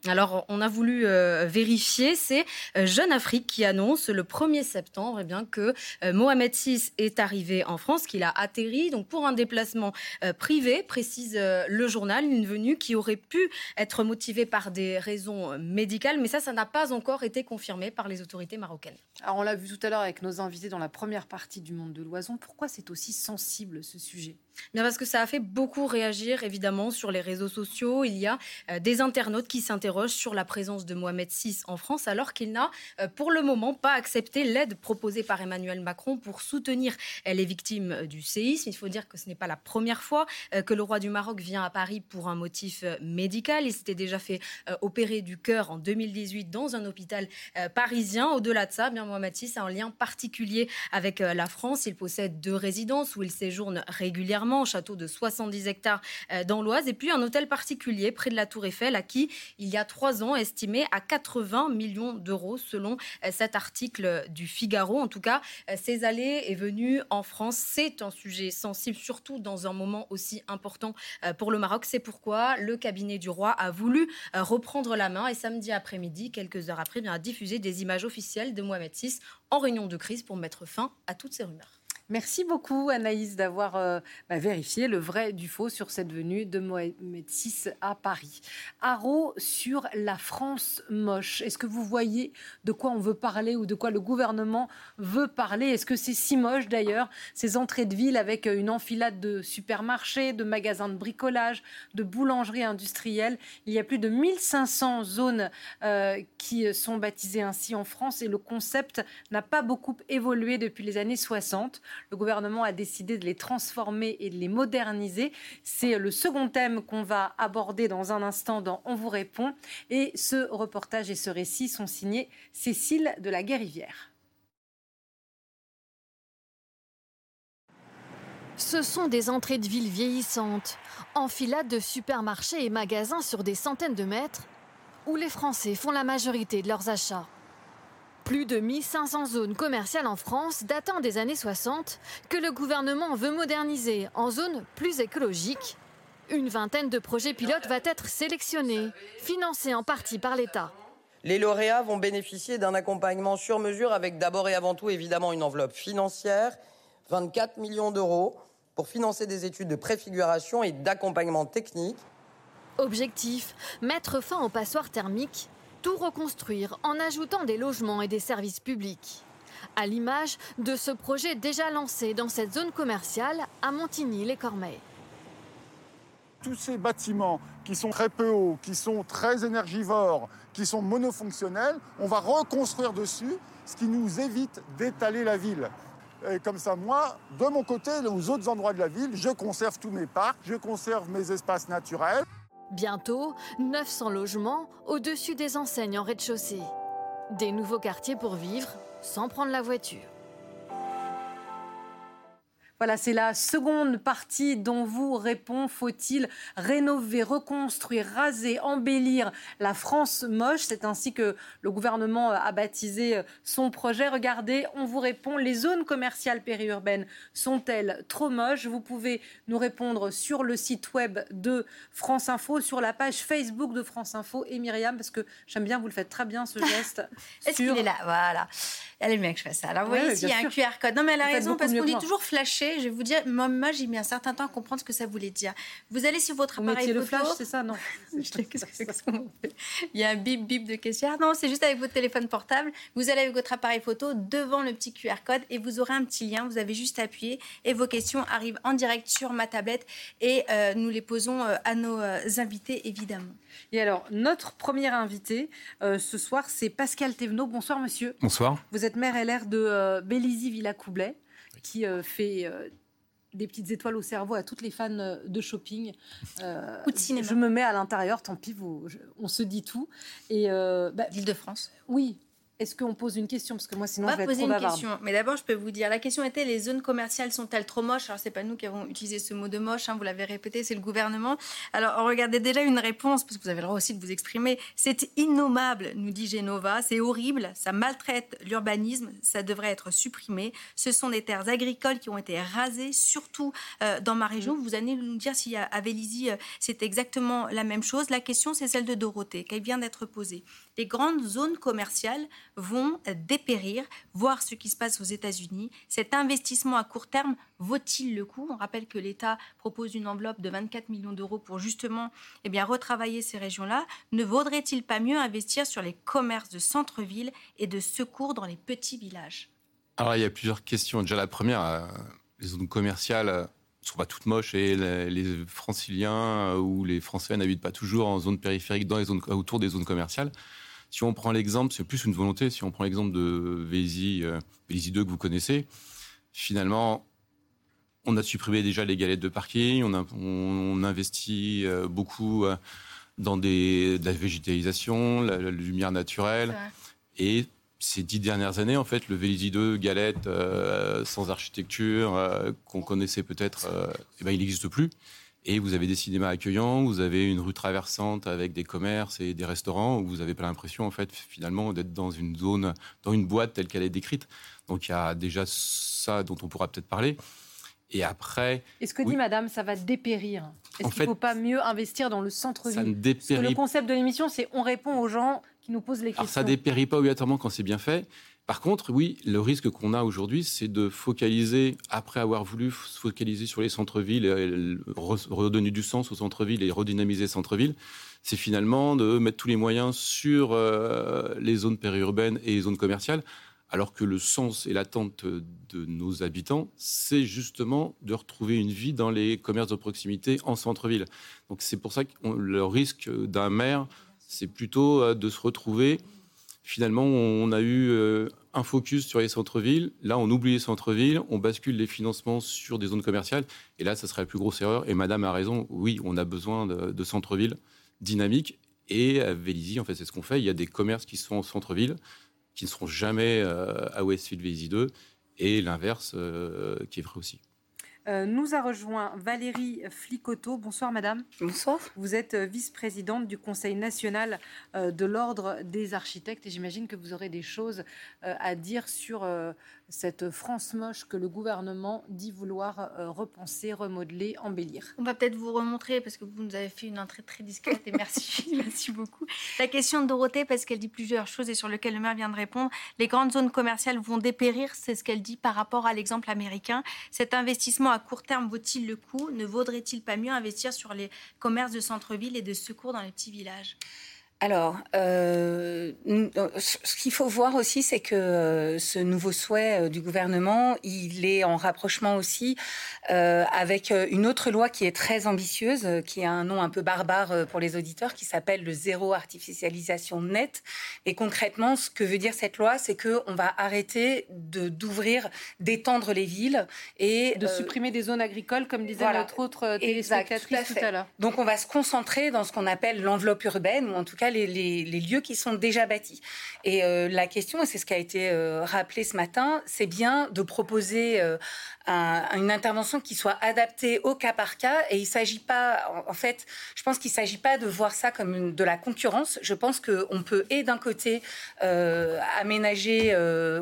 Alors, on a voulu euh, vérifier. C'est euh, Jeune Afrique qui annonce le 1er septembre eh bien, que euh, Mohamed VI est arrivé en France, qu'il a atterri donc pour un déplacement privé, précise le journal, une venue qui aurait pu être motivée par des raisons médicales, mais ça, ça n'a pas encore été confirmé par les autorités marocaines.
Alors, on l'a vu tout à l'heure avec nos invités dans la première partie du Monde de l'Oison. Pourquoi c'est aussi sensible ce sujet?
Bien parce que ça a fait beaucoup réagir évidemment sur les réseaux sociaux. Il y a des internautes qui s'interrogent sur la présence de Mohamed VI en France, alors qu'il n'a euh, pour le moment pas accepté l'aide proposée par Emmanuel Macron pour soutenir euh, les victimes euh, du séisme. Il faut dire que ce n'est pas la première fois que le roi du Maroc vient à Paris pour un motif médical. Il s'était déjà fait opérer du cœur en 2018 dans un hôpital parisien. Au-delà de ça, bien Mohamed VI a un lien particulier avec la France. Il possède deux résidences où il séjourne régulièrement, au château de 70 hectares dans l'Oise, et puis un hôtel particulier près de la Tour Eiffel à qui il y a trois ans, estimé à 80 millions d'euros selon euh, cet article du Figaro. En tout cas, euh, ces allées et venues en France, c'est un sujet sensible, surtout dans un moment aussi important euh, pour le Maroc. C'est pourquoi le cabinet du roi a voulu reprendre la main et samedi après-midi, quelques heures après, bien, a diffusé des images officielles de Mohamed VI en réunion de crise pour mettre fin à toutes ces rumeurs.
Merci beaucoup Anaïs d'avoir euh, bah, vérifié le vrai du faux sur cette venue de Mohamed VI à Paris. Haro sur la France moche. Est-ce que vous voyez de quoi on veut parler ou de quoi le gouvernement veut parler? Est-ce que c'est si moche d'ailleurs ces entrées de ville avec euh, une enfilade de supermarchés, de magasins de bricolage, de boulangeries industrielles? Il y a plus de 1500 zones euh, qui sont baptisées ainsi en France et le concept n'a pas beaucoup évolué depuis les années 60. Le gouvernement a décidé de les transformer et de les moderniser. C'est le second thème qu'on va aborder dans un instant dans On vous répond. Et ce reportage et ce récit sont signés Cécile de la Guérivière.
Ce sont des entrées de ville vieillissantes, enfilades de supermarchés et magasins sur des centaines de mètres, où les Français font la majorité de leurs achats. Plus de 1500 zones commerciales en France datant des années 60 que le gouvernement veut moderniser en zones plus écologiques. Une vingtaine de projets pilotes va être sélectionnés, financés en partie par l'État.
Les lauréats vont bénéficier d'un accompagnement sur mesure avec d'abord et avant tout évidemment une enveloppe financière, 24 millions d'euros, pour financer des études de préfiguration et d'accompagnement technique.
Objectif, mettre fin aux passoires thermiques tout reconstruire en ajoutant des logements et des services publics. À l'image de ce projet déjà lancé dans cette zone commerciale à Montigny-les-Cormeilles.
Tous ces bâtiments qui sont très peu hauts, qui sont très énergivores, qui sont monofonctionnels, on va reconstruire dessus, ce qui nous évite d'étaler la ville. Et comme ça, moi, de mon côté, aux autres endroits de la ville, je conserve tous mes parcs, je conserve mes espaces naturels.
Bientôt, 900 logements au-dessus des enseignes en rez-de-chaussée. Des nouveaux quartiers pour vivre sans prendre la voiture.
Voilà, c'est la seconde partie dont vous répond. Faut-il rénover, reconstruire, raser, embellir la France moche? C'est ainsi que le gouvernement a baptisé son projet. Regardez, on vous répond. Les zones commerciales périurbaines sont-elles trop moches? Vous pouvez nous répondre sur le site web de France Info, sur la page Facebook de France Info. Et Myriam, parce que j'aime bien, vous le faites très bien ce [LAUGHS] geste.
Est-ce qu'il est là? Voilà. Elle aime bien que je fasse ça. Alors, vous voyez, ici, il y a un QR code. Non, mais elle a raison, parce qu'on dit toujours flasher. Je vais vous dire, moi, moi j'ai mis un certain temps à comprendre ce que ça voulait dire. Vous allez sur votre appareil photo.
le flash, c'est ça, non [LAUGHS]
Qu'est-ce que c'est que Il y a un bip bip de caissière. Non, c'est juste avec votre téléphone portable. Vous allez avec votre appareil photo devant le petit QR code et vous aurez un petit lien. Vous avez juste à appuyer et vos questions arrivent en direct sur ma tablette et euh, nous les posons euh, à nos euh, invités, évidemment.
Et alors, notre premier invité ce soir, c'est Pascal Thévenot. Bonsoir, monsieur.
Bonsoir.
Vous êtes maire LR de Bélizy-Villa-Coublet, qui fait des petites étoiles au cerveau à toutes les fans de shopping.
Ou de cinéma.
Je me mets à l'intérieur, tant pis, on se dit tout. Et
euh, bah, L'Île-de-France.
Oui. Est-ce qu'on pose une question? Parce que moi, sinon,
on
je vais
poser
être trop
une question. Mais d'abord, je peux vous dire, la question était les zones commerciales sont-elles trop moches? Alors, c'est pas nous qui avons utilisé ce mot de moche. Hein, vous l'avez répété, c'est le gouvernement. Alors, regardez déjà une réponse parce que vous avez le droit aussi de vous exprimer. C'est innommable, nous dit Genova. C'est horrible. Ça maltraite l'urbanisme. Ça devrait être supprimé. Ce sont des terres agricoles qui ont été rasées, surtout euh, dans ma région. Vous allez nous dire si à Vélizy, euh, c'est exactement la même chose. La question, c'est celle de Dorothée, qui vient d'être posée les grandes zones commerciales vont dépérir, voir ce qui se passe aux États-Unis. Cet investissement à court terme vaut-il le coup? On rappelle que l'État propose une enveloppe de 24 millions d'euros pour justement eh bien, retravailler ces régions-là. Ne vaudrait-il pas mieux investir sur les commerces de centre-ville et de secours dans les petits villages?
Alors il y a plusieurs questions. Déjà la première, euh, les zones commerciales ne euh, sont pas toutes moches et les, franciliens euh, ou les Français n'habitent pas toujours en zone périphérique dans les zones, autour des zones commerciales. Si on prend l'exemple, c'est plus une volonté, si on prend l'exemple de Vélizy, euh, 2 que vous connaissez, finalement, on a supprimé déjà les galettes de parking, on, a, on, investit euh, beaucoup euh, dans des, de la végétalisation, la, lumière naturelle. Et ces dix dernières années, en fait, le Vélizy 2, galette euh, sans architecture, qu'on connaissait peut-être, eh ben, il n'existe plus. Et vous avez des cinémas accueillants, vous avez une rue traversante avec des commerces et des restaurants où vous n'avez pas l'impression, en fait, finalement, d'être dans une zone, dans une boîte telle qu'elle est décrite. Donc il y a déjà ça dont on pourra peut-être parler. Et après.
est ce que dit Madame, ça va dépérir? Est-ce qu'il ne faut pas mieux investir dans le centre-ville? Ça ne dépérit... le concept de l'émission, c'est on répond aux gens qui nous posent les questions. Alors
ça dépérit pas obligatoirement quand c'est bien fait. Par contre, oui, le risque qu'on a aujourd'hui, c'est de focaliser, après avoir voulu se focaliser sur les centres-villes, redonner du sens aux centres-villes et redynamiser les centres-villes, c'est finalement de mettre tous les moyens sur euh, les zones périurbaines et les zones commerciales, alors que le sens et l'attente de nos habitants, c'est justement de retrouver une vie dans les commerces de proximité en centre-ville. Donc c'est pour ça que le risque d'un maire, c'est plutôt euh, de se retrouver finalement, on a eu euh, un focus sur les centres-villes. Là, on oublie les centres-villes, on bascule les financements sur des zones commerciales. Et là, ça serait la plus grosse erreur. Et Madame a raison. Oui, on a besoin de, centres-villes dynamiques. Et à Vélizy, en fait, c'est ce qu'on fait. Il y a des commerces qui sont en centre-ville, qui ne seront jamais euh, à Westfield Vélizy 2. Et l'inverse, euh, qui est vrai aussi.
Euh, nous a rejoint Valérie Flicoteau. Bonsoir madame.
Bonsoir.
Vous êtes euh, vice-présidente du Conseil national euh, de l'Ordre des architectes et j'imagine que vous aurez des choses à dire sur cette France moche que le gouvernement dit vouloir repenser, remodeler, embellir.
On va peut-être vous remontrer parce que vous nous avez fait une entrée très discrète et merci, [LAUGHS] merci beaucoup. La question de Dorothée parce qu'elle dit plusieurs choses et sur lesquelles le maire vient de répondre. Les grandes zones commerciales vont dépérir, c'est ce qu'elle dit par rapport à l'exemple américain. Cet investissement à court terme vaut-il le coup? Ne vaudrait-il pas mieux investir sur les commerces de centre-ville et de secours dans les petits villages?
Alors, euh, ce qu'il faut voir aussi, c'est que euh, ce nouveau souhait euh, du gouvernement, il est en rapprochement aussi avec une autre loi qui est très ambitieuse, qui a un nom un peu barbare pour les auditeurs, qui s'appelle le zéro artificialisation net. Et concrètement, ce que veut dire cette loi, c'est que on va arrêter de d'ouvrir, d'étendre les villes et
de supprimer des zones agricoles, comme disait notre autre téléspectatrice tout à l'heure.
Donc, on va se concentrer dans ce qu'on appelle l'enveloppe urbaine, ou en tout cas les, lieux qui sont déjà bâtis. Et euh, la question, et c'est ce qui a été euh, rappelé ce matin, c'est bien de proposer euh, une intervention qui soit adaptée au cas par cas. Et il s'agit pas, en, fait, je pense qu'il s'agit pas de voir ça comme de la concurrence. Je pense qu'on peut et d'un côté aménager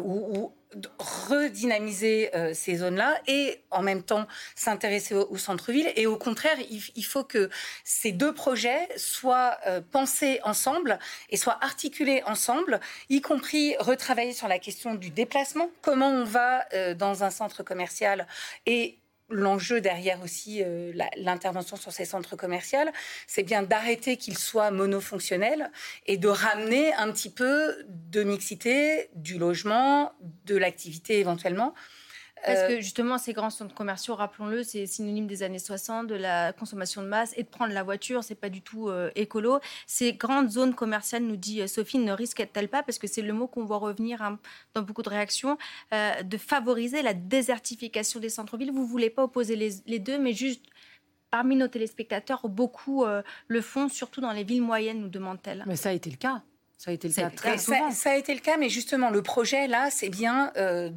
ou redynamiser euh, ces zones-là et en même temps s'intéresser au, centre-ville. Et au contraire, il, faut que ces deux projets soient euh, pensés ensemble et soient articulés ensemble, y compris retravailler sur la question du déplacement, comment on va euh, dans un centre commercial et l'enjeu derrière aussi euh, l'intervention sur ces centres commerciaux, c'est bien d'arrêter qu'ils soient monofonctionnels et de ramener un petit peu de mixité, du logement, de l'activité éventuellement.
Parce euh, que justement, ces grands centres commerciaux, rappelons-le, c'est synonyme des années 60, de la consommation de masse et de prendre la voiture, c'est pas du tout euh, écolo. Ces grandes zones commerciales, nous dit euh, Sophie, ne risquent-elles pas, parce que c'est le mot qu'on voit revenir hein, dans beaucoup de réactions, de favoriser la désertification des centres-villes? Vous voulez pas opposer les, deux, mais juste parmi nos téléspectateurs, beaucoup le font, surtout dans les villes moyennes, nous demande-t-elle.
Mais ça a été le cas. Ça a été le cas très
souvent. Ça, a été le cas, mais justement, le projet, là, c'est bien euh,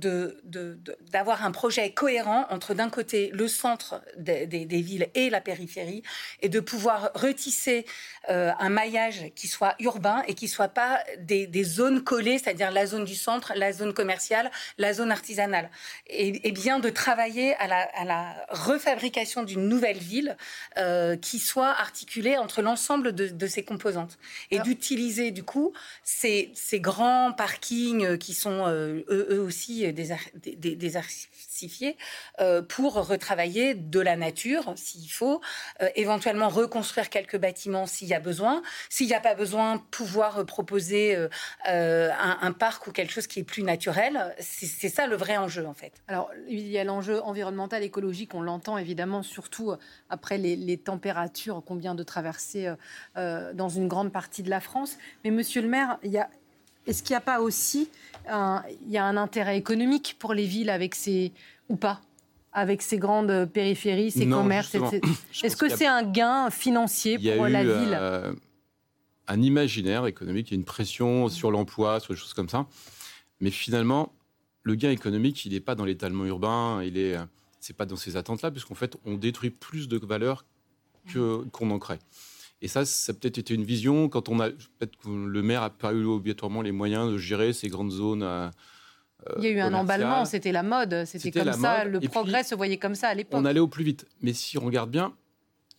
d'avoir un projet cohérent entre, d'un côté, le centre des, villes et la périphérie, et de pouvoir retisser euh, un maillage qui soit urbain et qui soit pas des, zones collées, c'est-à-dire la zone du centre, la zone commerciale, la zone artisanale. Et, bien de travailler à la, refabrication d'une nouvelle ville euh, qui soit articulée entre l'ensemble de, ces composantes. Et d'utiliser, du coup, ces, grands parkings qui sont euh, eux, aussi euh, pour retravailler de la nature s'il faut, euh, éventuellement reconstruire quelques bâtiments s'il y a besoin, s'il n'y a pas besoin, pouvoir proposer un, parc ou quelque chose qui est plus naturel. C'est ça le vrai enjeu en fait.
Alors il y a l'enjeu environnemental, écologique, on l'entend évidemment, surtout après les, les températures qu'on vient de traverser dans une grande partie de la France. Mais monsieur le maire, il y a, est-ce qu'il n'y a pas aussi un, il y a un intérêt économique pour les villes avec ces ou pas? Avec ces grandes périphéries, ces commerces Est-ce que c'est un gain financier pour la ville? euh,
Un imaginaire économique, une pression sur l'emploi, sur des choses comme ça. Mais finalement, le gain économique, il n'est pas dans l'étalement urbain, il est, c'est pas dans ces attentes-là, puisqu'en fait, on détruit plus de valeur que, qu'on en crée. Et ça, ça a peut-être été une vision quand on a peut-être le maire n'a pas eu obligatoirement les moyens de gérer ces grandes zones. Euh,
il y a eu un emballement, c'était la mode, c'était comme ça, le progrès se voyait comme ça à l'époque.
On allait au plus vite. Mais si on regarde bien,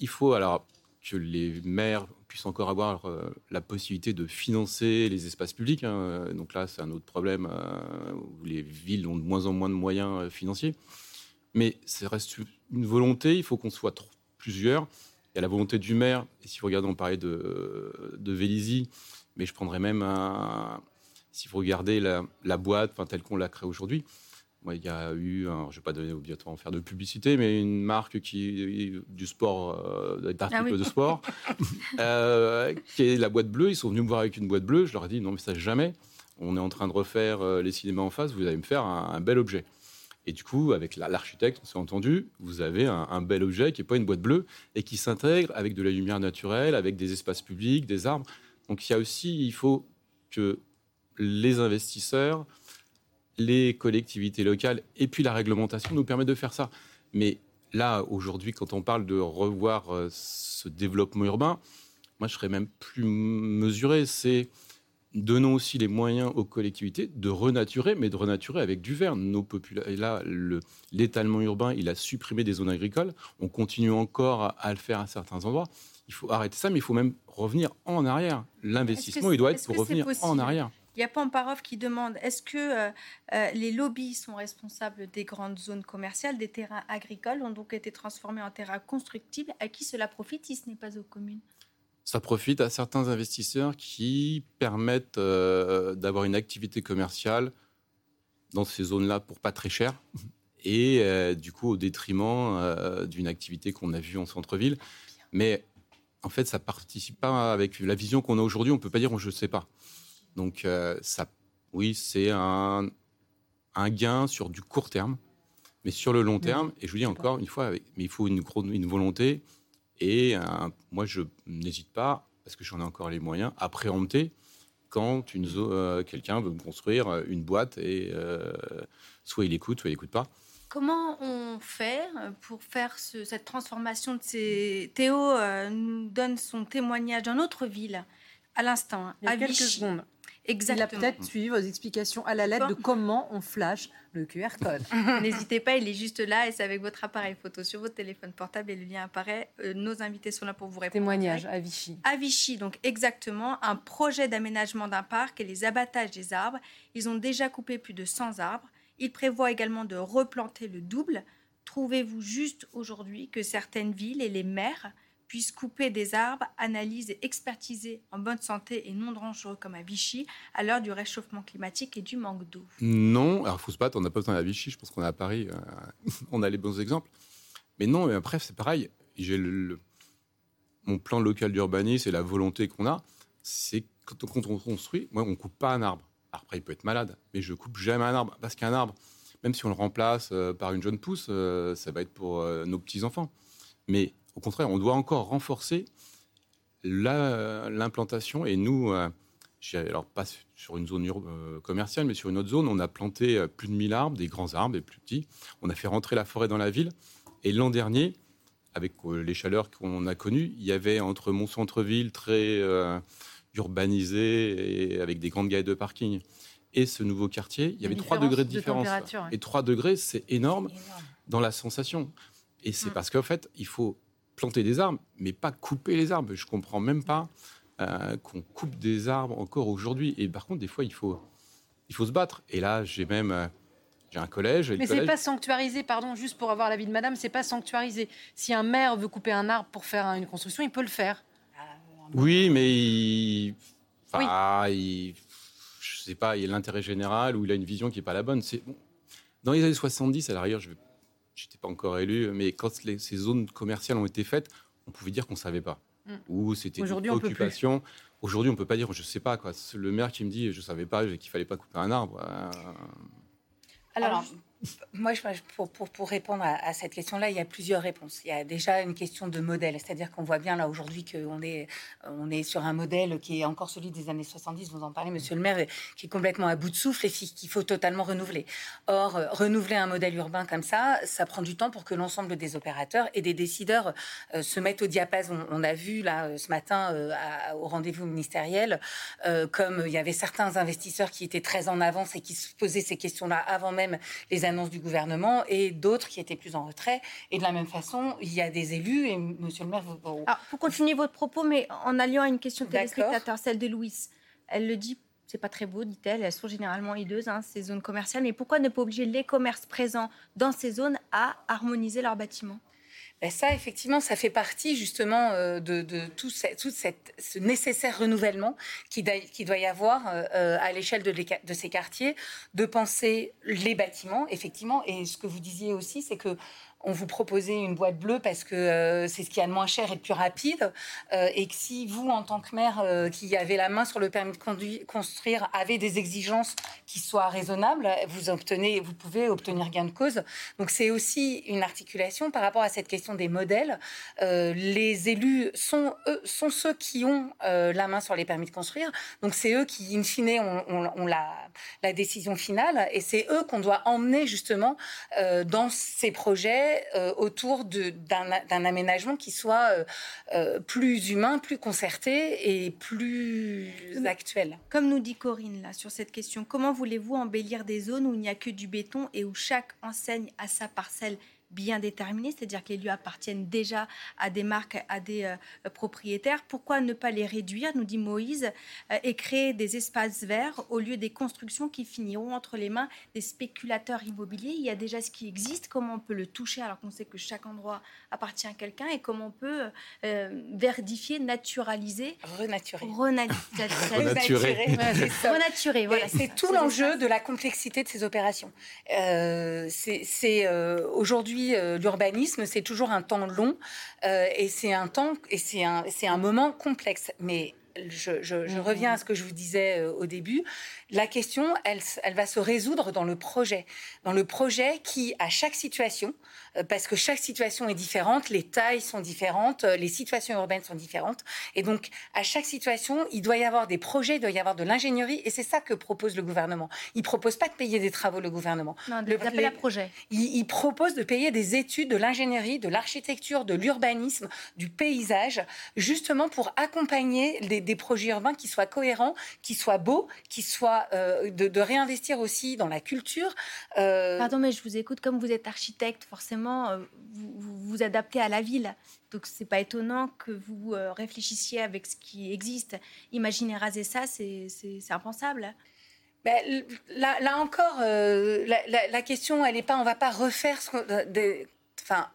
il faut alors que les maires puissent encore avoir euh, la possibilité de financer les espaces publics. Hein. Donc là, c'est un autre problème euh, où les villes ont de moins en moins de moyens financiers. Mais ça reste une volonté, il faut qu'on soit plusieurs il y a la volonté du maire, et si vous regardez, on parlait de, de Vélizy, mais je prendrais même un, si vous regardez la, boîte enfin, telle qu'on l'a créée aujourd'hui, il y a eu, je ne vais pas donner obligatoirement faire de publicité, mais une marque qui du sport, euh, d'articles ah de sport, [LAUGHS] euh, qui est la boîte bleue. Ils sont venus me voir avec une boîte bleue. Je leur ai dit non, mais ça jamais. On est en train de refaire euh, les cinémas en face. Vous allez me faire un bel objet. Et du coup, avec l'architecte, on s'est entendu, vous avez un, bel objet qui n'est pas une boîte bleue et qui s'intègre avec de la lumière naturelle, avec des espaces publics, des arbres. Donc il y a aussi, il faut que les investisseurs, les collectivités locales et puis la réglementation nous permettent de faire ça. Mais là, aujourd'hui, quand on parle de revoir euh, ce développement urbain, moi, je serais même plus mesuré. C'est donnons aussi les moyens aux collectivités de renaturer, mais de renaturer avec du vert. Nos et là, l'étalement urbain, il a supprimé des zones agricoles. On continue encore à, le faire à certains endroits. Il faut arrêter ça, mais il faut même revenir en arrière. L'investissement, il doit être pour revenir en arrière.
Il y a Pamparov qui demande est-ce que euh, euh, les lobbies sont responsables des grandes zones commerciales, des terrains agricoles ont donc été transformés en terrains constructibles? À qui cela profite si ce n'est pas aux communes?
Ça profite à certains investisseurs qui permettent euh, d'avoir une activité commerciale dans ces zones-là pour pas très cher [LAUGHS] et euh, du coup au détriment euh, d'une activité qu'on a vue en centre-ville. Mais en fait, ça participe pas avec la vision qu'on a aujourd'hui. On peut pas dire je ne sais pas. Donc ça, oui, c'est un, un, gain sur du court terme, mais sur le long terme. Et je vous dis encore une fois, mais il faut une, une volonté et euh, moi, je n'hésite pas, parce que j'en ai encore les moyens, à préempter quand euh, quelqu'un veut me construire une boîte et euh, soit il écoute, soit il n'écoute pas.
Comment on fait pour faire cette transformation de ces... Théo nous donne son témoignage dans notre ville à l'instant, hein,
à quelques secondes. Exactement. Il a peut-être suivi vos explications à la lettre de comment on flash le QR code. [LAUGHS]
N'hésitez pas, il est juste là et c'est avec votre appareil photo sur votre téléphone portable et le lien apparaît. Euh, nos invités sont là pour vous répondre.
Témoignage à Vichy.
À Vichy, donc exactement, un projet d'aménagement d'un parc et les abattages des arbres. Ils ont déjà coupé plus de 100 arbres. Ils prévoient également de replanter le double. Trouvez-vous juste aujourd'hui que certaines villes et les maires puisse couper des arbres, analyser expertiser en bonne santé et non dangereux comme à Vichy à l'heure du réchauffement climatique et du manque d'eau
Non, alors il faut se battre, on n'a pas besoin à Vichy, je pense qu'on est à Paris, euh, [LAUGHS] on a les bons exemples. Mais non, mais après c'est pareil, j'ai le, mon plan local d'urbanisme et la volonté qu'on a, c'est quand, on construit, moi on coupe pas un arbre. Après il peut être malade, mais je coupe jamais un arbre parce qu'un arbre, même si on le remplace euh, par une jeune pousse, euh, ça va être pour nos petits enfants. Mais au contraire, on doit encore renforcer l'implantation. Et nous, euh, alors pas sur une zone euh, commerciale, mais sur une autre zone, on a planté euh, plus de 1000 arbres, des grands arbres et plus petits. On a fait rentrer la forêt dans la ville. Et l'an dernier, avec les chaleurs qu'on a connues, il y avait entre mon centre-ville très urbanisé et avec des grandes galeries de parking et ce nouveau quartier, il y avait 3 degrés de différence. Et 3 degrés, c'est énorme, dans la sensation. Et c'est mm. parce qu'en fait, il faut planter des arbres, mais pas couper les arbres. Je comprends même pas euh, qu'on coupe des arbres encore aujourd'hui. Et par contre, des fois, il faut, il faut se battre. Et là, j'ai même. Euh, j'ai un collège.
Mais
c'est
pas sanctuarisé, pardon, juste pour avoir l'avis de madame, c'est pas sanctuarisé. Si un maire veut couper un arbre pour faire une construction, il peut le faire.
Oui, mais il. Enfin, il... je sais pas, il a l'intérêt général ou il a une vision qui n'est pas la bonne. C'est Dans les années 70, à l'arrière, je n'étais pas encore élu, mais quand ces zones commerciales ont été faites, on pouvait dire qu'on ne savait pas. Mm. ou c'était une préoccupation. Aujourd'hui, on peut pas dire, je sais pas quoi. Le maire qui me dit, je savais pas qu'il fallait pas couper un arbre. Euh,
Alors, moi, pour, répondre à, cette question-là, il y a plusieurs réponses. Il y a déjà une question de modèle, c'est-à-dire qu'on voit bien là aujourd'hui qu'on est, on est sur un modèle qui est encore celui des années 70, vous en parlez, monsieur le maire, qui est complètement à bout de souffle et qu'il faut totalement renouveler. Or, euh, renouveler un modèle urbain comme ça, ça prend du temps pour que l'ensemble des opérateurs et des décideurs euh, se mettent au diapason. On a vu là euh, ce matin au rendez-vous ministériel, comme il y avait certains investisseurs qui étaient très en avance et qui se posaient ces questions-là avant même les annonce du gouvernement et d'autres qui étaient plus en retrait. Et de la même façon, il y a des élus, et monsieur le maire... Vous...
Alors, pour continuer votre propos, mais en alliant à une question téléspectateur, celle de Louise, elle le dit c'est pas très beau, dit-elle. Elles sont généralement hideuses, hein, ces zones commerciales. Mais pourquoi ne pas obliger les commerces présents dans ces zones à harmoniser leurs bâtiments?
Ben ça, effectivement, ça fait partie justement euh, de, tout, ce nécessaire renouvellement qui, doit y avoir euh, euh, à l'échelle de, de, ces quartiers, de penser les bâtiments, effectivement. Et ce que vous disiez aussi, c'est que on vous proposait une boîte bleue parce que euh, c'est ce qui a de moins cher et de plus rapide, euh, et que si vous, en tant que maire euh, qui avez la main sur le permis de construire, avez des exigences qui soient raisonnables, vous obtenez, vous pouvez obtenir gain de cause. Donc c'est aussi une articulation par rapport à cette question des modèles. les élus sont eux, sont ceux qui ont la main sur les permis de construire, donc c'est eux qui, in fine, ont, la, décision finale, et c'est eux qu'on doit emmener justement dans ces projets euh, autour d'un aménagement qui soit euh, euh, plus humain, plus concerté et plus actuel.
Comme nous dit Corinne là sur cette question, comment voulez-vous embellir des zones où il n'y a que du béton et où chaque enseigne a sa parcelle? Bien déterminés, c'est-à-dire qu'ils lui appartiennent déjà à des marques, à des euh, propriétaires. Pourquoi ne pas les réduire, nous dit Moïse, euh, et créer des espaces verts au lieu des constructions qui finiront entre les mains des spéculateurs immobiliers? Il y a déjà ce qui existe, comment on peut le toucher alors qu'on sait que chaque endroit appartient à quelqu'un? Et comment on peut euh, verdifier, naturaliser,
renaturer.
renaturer.
renaturer.
Voilà, c'est tout l'enjeu de la complexité de ces opérations. c'est aujourd'hui euh, l'urbanisme, c'est toujours un temps long euh, et c'est un temps et c'est un, un moment complexe. Mais je, je, je, reviens à ce que je vous disais euh, au début. La question, elle, elle, va se résoudre dans le projet. Dans le projet qui, à chaque situation, euh, parce que chaque situation est différente, les tailles sont différentes, euh, les situations urbaines sont différentes. Et donc, à chaque situation, il doit y avoir des projets, il doit y avoir de l'ingénierie. Et c'est ça que propose le gouvernement. Il ne propose pas de payer des travaux, le gouvernement.
Non, le, à projet.
Il, il, propose de payer des études de l'ingénierie, de l'architecture, de l'urbanisme, du paysage, justement pour accompagner les des projets urbains qui soient cohérents, qui soient beaux, qui soient euh, de, réinvestir aussi dans la culture.
Euh, Pardon, mais je vous écoute comme vous êtes architecte, forcément, euh, vous, vous, adaptez à la ville. Donc c'est pas étonnant que vous réfléchissiez avec ce qui existe. Imaginez raser ça, c'est impensable.
Ben, là, là, encore, la, la, question, elle n'est pas, on va pas refaire ce des, enfin,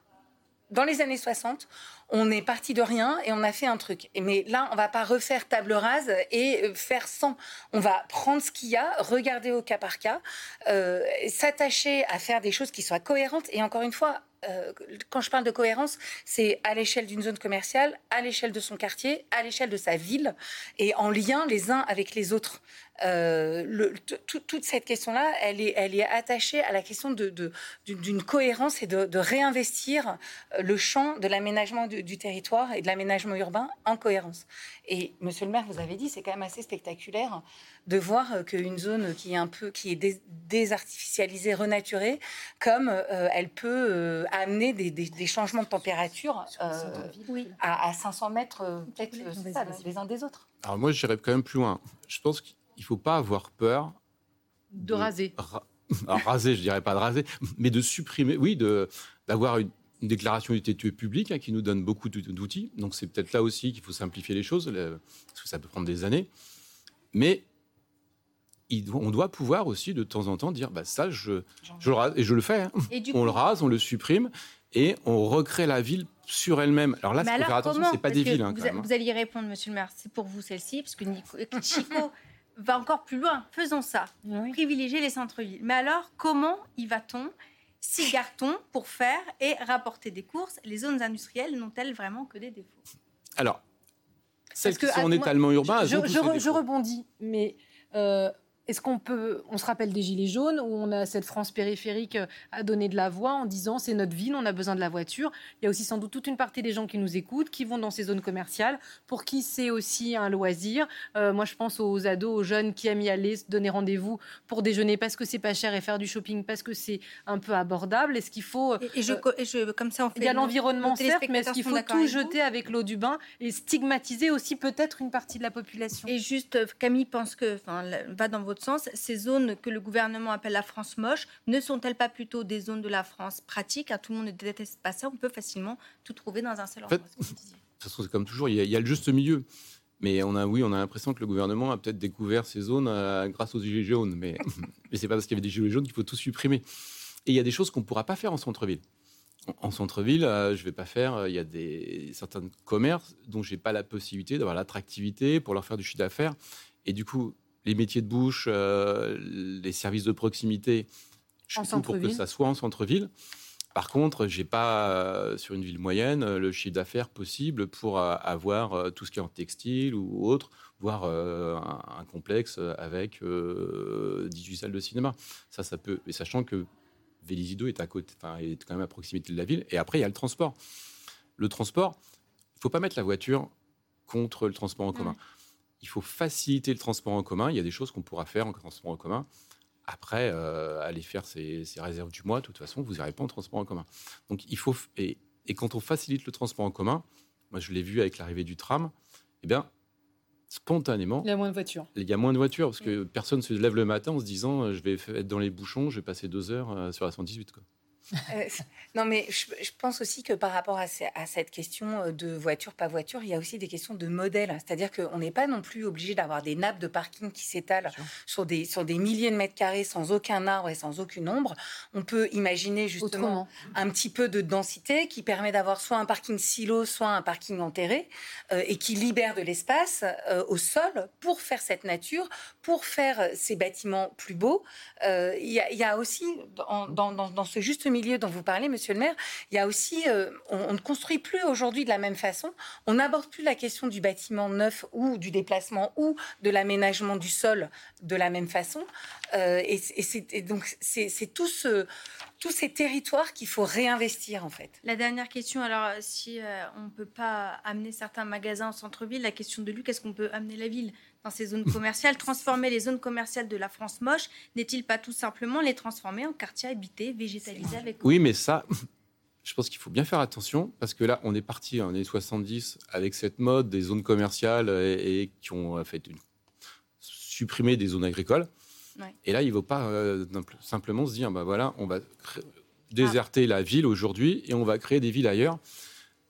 dans les années 60, on est parti de rien et on a fait un truc. Mais là, on va pas refaire table rase et euh, faire sans. On va prendre ce qu'il y a, regarder au cas par cas, euh, s'attacher à faire des choses qui soient cohérentes. Et encore une fois, euh, quand je parle de cohérence, c'est à l'échelle d'une zone commerciale, à l'échelle de son quartier, à l'échelle de sa ville, et en lien les uns avec les autres. Le, toute cette question-là, elle est, elle est attachée à la question d'une de, d'une cohérence et de, réinvestir le champ de l'aménagement du, du, territoire et de l'aménagement urbain en cohérence. Et Monsieur le maire, vous avez dit, c'est quand même assez spectaculaire de voir qu'une zone qui est un peu qui est désartificialisée, renaturée, comme euh, elle peut euh, amener des, changements de température euh, à, 500 mètres peut-être les uns des autres.
Alors moi, j'irais quand même plus loin. Je pense ne faut pas avoir peur
de, raser. [LAUGHS]
Alors, raser, je dirais pas de raser, mais de supprimer, oui, de d'avoir une, déclaration d'utilité publique hein, qui nous donne beaucoup d'outils. Donc c'est peut-être là aussi qu'il faut simplifier les choses, parce que ça peut prendre des années. Mais on doit pouvoir aussi de temps en temps dire bah ça je, je le rase et je le fais hein. on le rase on le supprime et on recrée la ville sur elle-même alors là
il faut
faire attention c'est pas des villes hein,
vous,
hein.
vous, alliez répondre monsieur le maire c'est pour vous celle-ci parce que Chico va encore plus loin. Faisons ça. Privilégier les centres-villes. Mais alors comment y va-t-on s'y garde-t-on pour faire et rapporter des courses? Les zones industrielles n'ont-elles vraiment que des défauts?
Alors celles qui sont en étalement urbain
je, je, rebondis mais euh, est-ce qu'on peut, on se rappelle des Gilets jaunes où on a cette France périphérique euh, à donner de la voix en disant c'est notre ville, on a besoin de la voiture. Il y a aussi sans doute toute une partie des gens qui nous écoutent, qui vont dans ces zones commerciales, pour qui c'est aussi un loisir. Euh, moi, je pense aux ados, aux jeunes qui aiment y aller, se donner rendez-vous pour déjeuner parce que c'est pas cher et faire du shopping parce que c'est un peu abordable. Est-ce qu'il faut
et, je, et, je, comme ça, on fait
il y a l'environnement certes, mais est-ce qu'il faut tout jeter avec l'eau du bain et stigmatiser aussi peut-être une partie de la population?
Et juste, Camille pense que, enfin, va dans votre sens, ces zones que le gouvernement appelle la France moche, ne sont-elles pas plutôt des zones de la France pratique Tout le monde ne déteste pas ça. On peut facilement tout trouver dans un seul endroit.
En fait, c'est comme toujours, il y, a, le juste milieu. Mais on a, oui, on a l'impression que le gouvernement a peut-être découvert ces zones euh, grâce aux gilets jaunes. Mais, [LAUGHS] mais c'est pas parce qu'il y avait des gilets jaunes qu'il faut tout supprimer. Et il y a des choses qu'on ne pourra pas faire en centre-ville. En, centre-ville, euh, je ne vais pas faire. Euh, il y a des certains commerces dont j'ai pas la possibilité d'avoir l'attractivité pour leur faire du chiffre d'affaires. Et du coup, les métiers de bouche, euh, les services de proximité, je suis pour que ça soit en centre-ville. Par contre, j'ai pas euh, sur une ville moyenne euh, le chiffre d'affaires possible pour avoir tout ce qui est en textile ou autre, voire un, complexe avec 18 salles de cinéma. Ça, ça peut. Et sachant que Vélizido est à côté, est quand même à proximité de la ville. Et après, il y a le transport. Le transport, il faut pas mettre la voiture contre le transport en commun il faut faciliter le transport en commun. Il y a des choses qu'on pourra faire en transport en commun. Après, euh, aller faire ces, réserves du mois, de toute façon, vous n'irez pas en transport en commun. Donc, il faut. Et, quand on facilite le transport en commun, moi, je l'ai vu avec l'arrivée du tram, eh bien, spontanément.
Il y a moins de voitures.
Il y a moins de voitures parce que personne se lève le matin en se disant euh, je vais être dans les bouchons, je vais passer deux heures euh, sur la 118. Quoi.
Euh, non, mais je, pense aussi que par rapport à, cette question euh, de voiture, pas voiture, il y a aussi des questions de modèle. C'est-à-dire qu'on n'est pas non plus obligé d'avoir des nappes de parking qui s'étalent sur des, sur des milliers de mètres carrés sans aucun arbre et sans aucune ombre. On peut imaginer justement un petit peu de densité qui permet d'avoir soit un parking silo, soit un parking enterré euh, et qui libère de l'espace au sol pour faire cette nature, pour faire ces bâtiments plus beaux. Il y, a aussi dans, dans, dans ce juste milieu milieu dont vous parlez, Monsieur le maire, il y a aussi, euh, on, ne construit plus aujourd'hui de la même façon. On n'aborde plus la question du bâtiment neuf ou du déplacement ou de l'aménagement du sol de la même façon. Euh, et, et, donc, c'est tout ce, tous ces territoires qu'il faut réinvestir en fait.
La dernière question, alors si euh, on ne peut pas amener certains magasins en centre-ville, la question de Luc, est-ce qu'on peut amener la ville? Dans ces zones commerciales Transformer les zones commerciales de la France moche, n'est-il pas tout simplement les transformer en quartiers habités, végétalisés avec...
Oui, mais ça, je pense qu'il faut bien faire attention parce que là, on est parti en années 70 avec cette mode des zones commerciales et, qui ont fait une... supprimer des zones agricoles. Et là, il ne faut pas euh, simplement se dire, bah voilà, on va déserter la ville aujourd'hui et on va créer des villes ailleurs,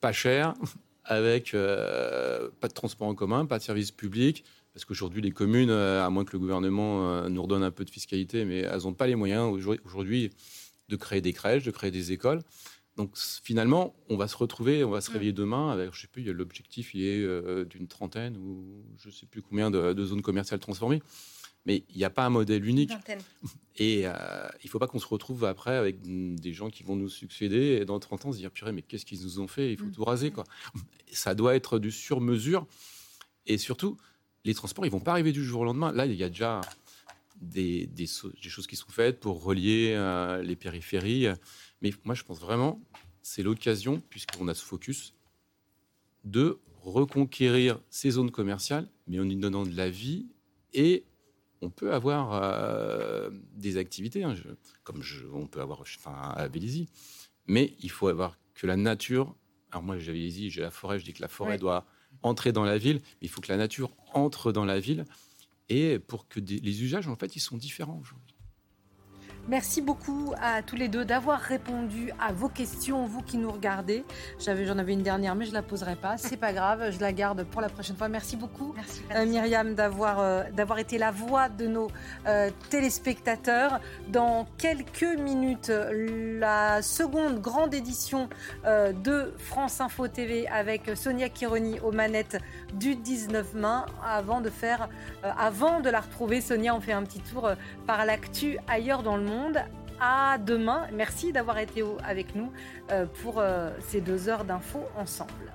pas chères, [LAUGHS] avec euh, pas de transport en commun, pas de services publics. Parce qu'aujourd'hui, les communes, euh, à moins que le gouvernement nous redonne un peu de fiscalité, mais elles n'ont pas les moyens aujourd'hui de créer des crèches, de créer des écoles. Donc finalement, on va se retrouver, on va se mm. réveiller demain avec, je sais plus, l'objectif il est d'une trentaine ou je sais plus combien de zones commerciales transformées mais il n'y a pas un modèle unique. Et euh, il ne faut pas qu'on se retrouve après avec des gens qui vont nous succéder et dans 30 ans se dire purée, mais qu'est-ce qu'ils nous ont fait? Il faut mm. tout raser. Quoi. Ça doit être du sur-mesure. Et surtout, les transports, ils vont pas arriver du jour au lendemain. Là, il y a déjà des, des, choses qui sont faites pour relier euh, les périphéries. Mais moi, je pense vraiment, c'est l'occasion, puisqu'on a ce focus, de reconquérir ces zones commerciales, mais en y donnant de la vie et on peut avoir euh, des activités, hein, comme on peut avoir enfin, à Vélizy, mais il faut avoir que la nature. Alors moi, j'ai Vélizy, j'ai la forêt, je dis que la forêt doit entrer dans la ville, mais il faut que la nature entre dans la ville, et pour que les usages, en fait, ils sont différents aujourd'hui.
Merci beaucoup à tous les deux d'avoir répondu à vos questions, vous qui nous regardez. J'avais, j'en avais une dernière, mais je la poserai pas. C'est pas grave, je la garde pour la prochaine fois. Merci beaucoup,
Merci,
euh, Myriam, d'avoir euh, d'avoir été la voix de nos euh, téléspectateurs. Dans quelques minutes, la seconde grande édition de France Info TV avec Sonia Kironi aux manettes du 19 mai. Avant de faire, avant de la retrouver, Sonia, on fait un petit tour par l'actu ailleurs dans le monde. À demain. Merci d'avoir été avec nous euh, pour euh, ces deux heures d'infos ensemble.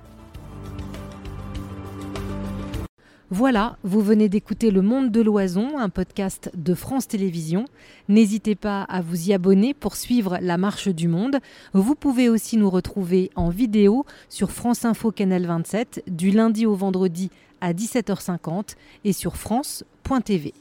Voilà, vous venez d'écouter Le Monde de l'Oison, un podcast de France Télévisions. N'hésitez pas à vous y abonner pour suivre la marche du monde. Vous pouvez aussi nous retrouver en vidéo sur France Info Canal 27 du lundi au vendredi à 17h50 et sur France.tv.